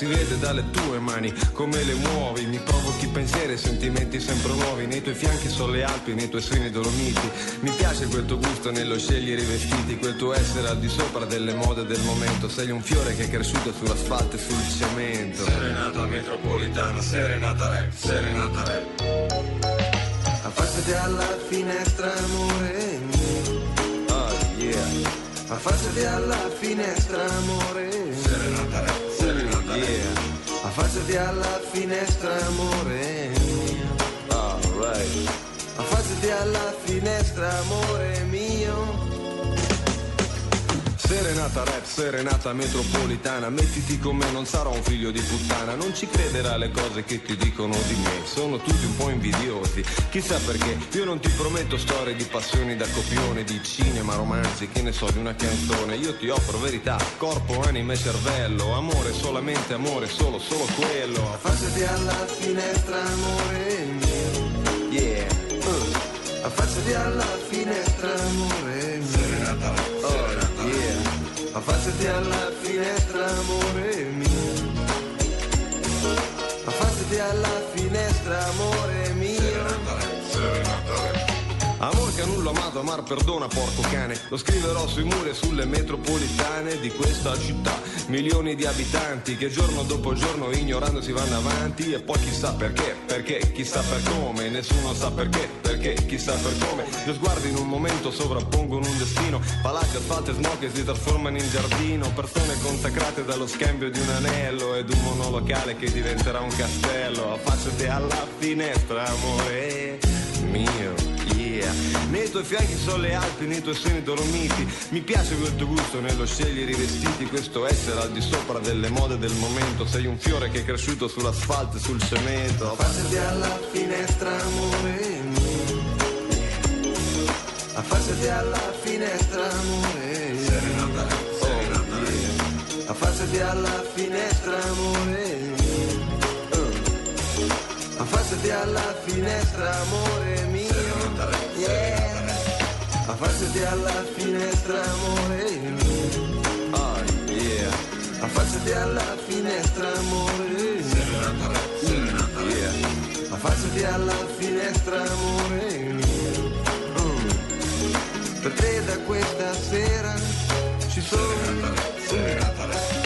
Si vede dalle tue mani come le muovi. Mi provochi pensieri e sentimenti sempre nuovi. Nei tuoi fianchi sono le Alpi, nei tuoi seni dolomiti. Mi piace quel tuo gusto nello scegliere i vestiti Quel tuo essere al di sopra delle mode del momento. Sei un fiore che è cresciuto sull'asfalto e sul cemento. Serenata metropolitana, serenata rap, serenata rap Affacciati alla finestra amore mio. Oh yeah. Affacciati alla finestra amore serenata serenata yeah. affacciati alla finestra amore mio. Alright affacciati alla finestra amore mio Serenata rap, serenata metropolitana, mettiti con me, non sarò un figlio di puttana, non ci crederà alle cose che ti dicono di me, sono tutti un po' invidiosi, chissà perché, io non ti prometto storie di passioni da copione, di cinema, romanzi, che ne so, di una canzone, io ti offro verità, corpo, anima e cervello, amore, solamente amore, solo, solo quello. Affacciati alla finestra, amore mio, yeah, uh. affacciati alla finestra, amore mio. Serenata, serenata. Oh, yeah. Affacciati alla finestra, amore mio. Affacciati alla finestra, amore Amor che a nulla amato, amar perdona, porco cane. Lo scriverò sui muri e sulle metropolitane di questa città. Milioni di abitanti che giorno dopo giorno ignorando si vanno avanti. E poi chissà perché, perché, chissà per come. Nessuno sa perché, perché, chissà per come. Gli sguardi in un momento sovrappongono un destino. Palazzi, asfalti e smog si trasformano in giardino. Persone consacrate dallo scambio di un anello ed un monolocale che diventerà un castello. Affacciati alla finestra, amore mio. Yeah. Nei tuoi fianchi sono le Alpi, nei tuoi seni dormiti. Mi piace quel tuo gusto nello scegliere i vestiti, questo essere al di sopra delle mode del momento. Sei un fiore che è cresciuto sull'asfalto e sul cemento. Affacciati alla finestra, amore mio. Affacciati alla finestra, amore mio. Serenata, serenata. Oh, yeah. Affacciati alla finestra, amore mio. Oh. Affacciati alla finestra, amore mio. Yeah. Affacciati alla finestra, amore mio. Oh, yeah. Affacciati alla finestra, amore mio. Mm, yeah. Affacciati alla finestra, amore mio. Mm. Per te da questa sera ci sono. Serenata, Serenata,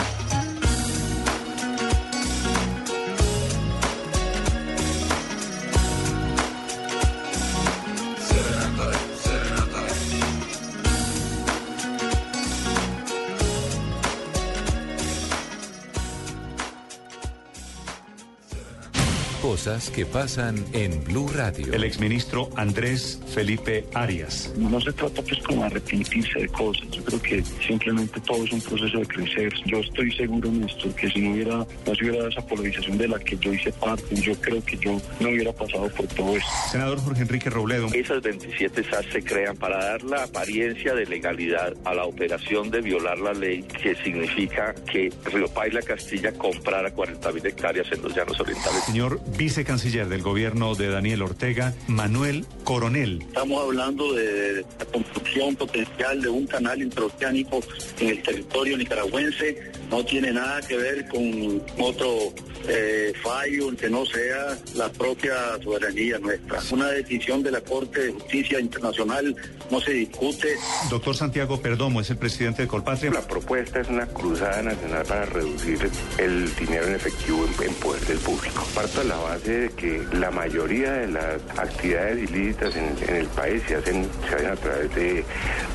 Cosas que pasan en Blue Radio. El exministro Andrés Felipe Arias. No se trata pues como de arrepentirse de cosas, yo creo que simplemente todo es un proceso de crecer. Yo estoy seguro en esto, que si no hubiera, no se hubiera dado esa polarización de la que yo hice parte, yo creo que yo no hubiera pasado por todo esto. Senador Jorge Enrique Robledo. Esas 27 SAS se crean para dar la apariencia de legalidad a la operación de violar la ley, que significa que Río Paila Castilla comprara 40 mil hectáreas en los llanos orientales. Señor vicecanciller del gobierno de Daniel Ortega, Manuel Coronel. Estamos hablando de la construcción potencial de un canal interoceánico en el territorio nicaragüense. No tiene nada que ver con otro eh, fallo que no sea la propia soberanía nuestra. Una decisión de la Corte de Justicia Internacional no se discute. Doctor Santiago Perdomo es el presidente de Colpatria. La propuesta es una cruzada nacional para reducir el dinero en efectivo en, en poder del público. Parto de la base de que la mayoría de las actividades ilícitas en, en el país se hacen, se hacen a través de,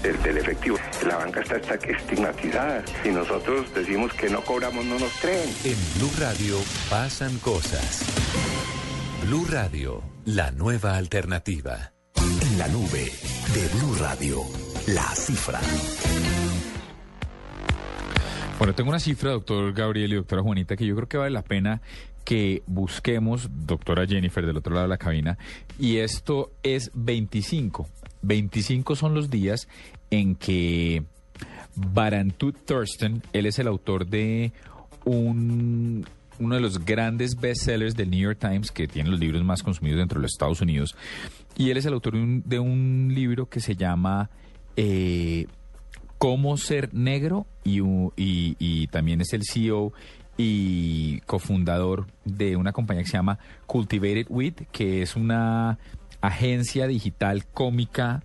del- del efectivo. La banca está, está estigmatizada. Si nosotros decimos que no cobramos, no nos creen. En Blue Radio pasan cosas. Blue Radio, la nueva alternativa. En la nube de Blue Radio, la cifra. Bueno, tengo una cifra, doctor Gabriel y doctora Juanita, que yo creo que vale la pena que busquemos, doctora Jennifer, del otro lado de la cabina, y esto es 25. 25 son los días en que Barantut Thurston, él es el autor de un, uno de los grandes bestsellers del New York Times, que tiene los libros más consumidos dentro de los Estados Unidos, y él es el autor de un, libro que se llama... eh, Cómo ser negro y, y- también es el CEO y cofundador de una compañía que se llama Cultivated Wit, que es una agencia digital cómica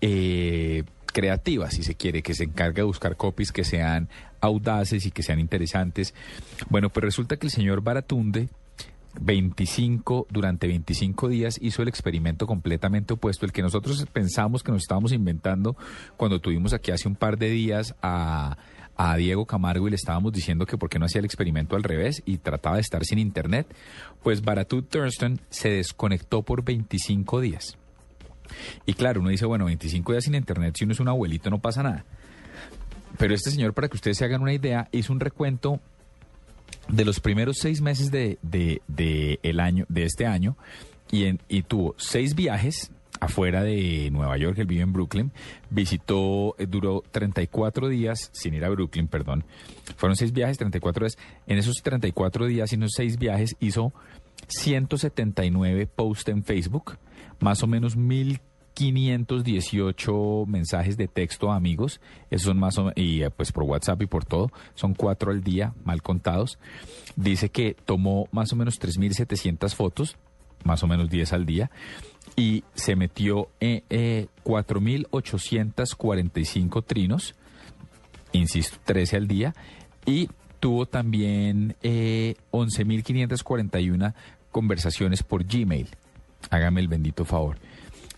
eh, creativa, si se quiere, que se encarga de buscar copies que sean audaces y que sean interesantes. Bueno, pues resulta que el señor Baratunde 25, durante 25 días hizo el experimento completamente opuesto, el que nosotros pensamos que nos estábamos inventando cuando tuvimos aquí hace un par de días a, a Diego Camargo y le estábamos diciendo que por qué no hacía el experimento al revés y trataba de estar sin internet, pues Baratut Thurston se desconectó por 25 días. Y claro, uno dice, bueno, 25 días sin internet, si uno es un abuelito no pasa nada. Pero este señor, para que ustedes se hagan una idea, hizo un recuento de los primeros seis meses de, el año, de este año y, tuvo seis viajes afuera de Nueva York, él vive en Brooklyn, visitó, eh, duró 34 días, sin ir a Brooklyn, perdón, fueron seis viajes, 34 días, en esos 34 días en esos seis viajes hizo 179 posts en Facebook, más o menos 1518 mensajes de texto a amigos, esos son más o y eh, pues por WhatsApp y por todo, son cuatro al día, mal contados. Dice que tomó más o menos 3700 fotos, más o menos 10 al día, y se metió en eh, 4.845 trinos, insisto, 13 al día, y tuvo también eh, 11.541 conversaciones por Gmail. Hágame el bendito favor.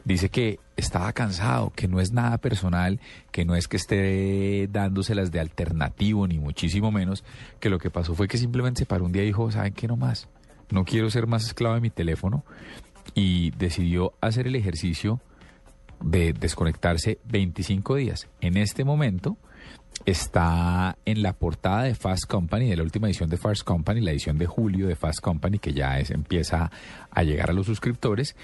Dice que estaba cansado, que no es nada personal, que no es que esté dándoselas de alternativo, ni muchísimo menos, que lo que pasó fue que simplemente se paró un día y dijo, ¿saben qué no más? No quiero ser más esclavo de mi teléfono y decidió hacer el ejercicio de desconectarse 25 días. En este momento está en la portada de Fast Company, de la última edición de Fast Company, la edición de julio de Fast Company, que ya es, empieza a llegar a los suscriptores,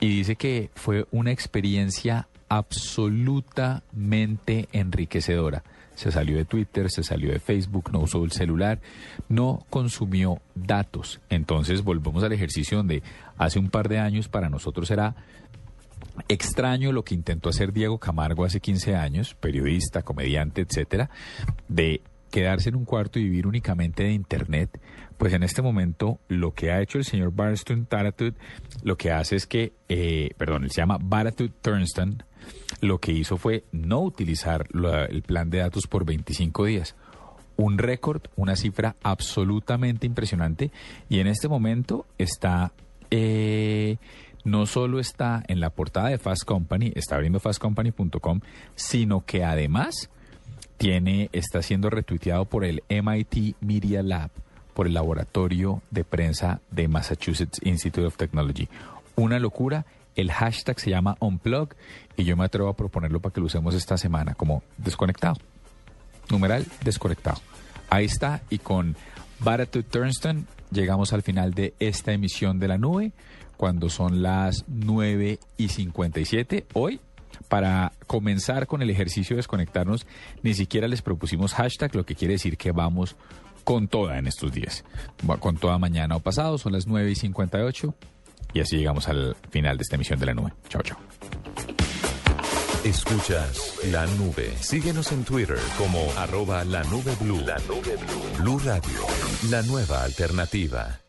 y dice que fue una experiencia absolutamente enriquecedora. Se salió de Twitter, se salió de Facebook, no usó el celular, no consumió datos. Entonces volvemos al ejercicio donde hace un par de años para nosotros era extraño lo que intentó hacer Diego Camargo hace 15 años, periodista, comediante, etcétera, de quedarse en un cuarto y vivir únicamente de internet, pues en este momento lo que ha hecho el señor Barston Taratut, lo que hace es que, eh, perdón, él se llama Baratut Turnston, lo que hizo fue no utilizar el plan de datos por 25 días. Un récord, una cifra absolutamente impresionante y en este momento está... Eh, no solo está en la portada de Fast Company, está abriendo fastcompany.com, sino que además tiene, está siendo retuiteado por el MIT Media Lab, por el laboratorio de prensa de Massachusetts Institute of Technology. Una locura. El hashtag se llama Unplug y yo me atrevo a proponerlo para que lo usemos esta semana como desconectado. Numeral desconectado. Ahí está y con Baratut Turnston llegamos al final de esta emisión de la nube cuando son las 9 y 57. Hoy para comenzar con el ejercicio de desconectarnos, ni siquiera les propusimos hashtag, lo que quiere decir que vamos con toda en estos días. Con toda mañana o pasado, son las 9 y 58. Y así llegamos al final de esta emisión de la nube. Chao, chao. Escuchas la nube. Síguenos en Twitter como arroba la nube blue. La nube blue. Blue Radio, la nueva alternativa.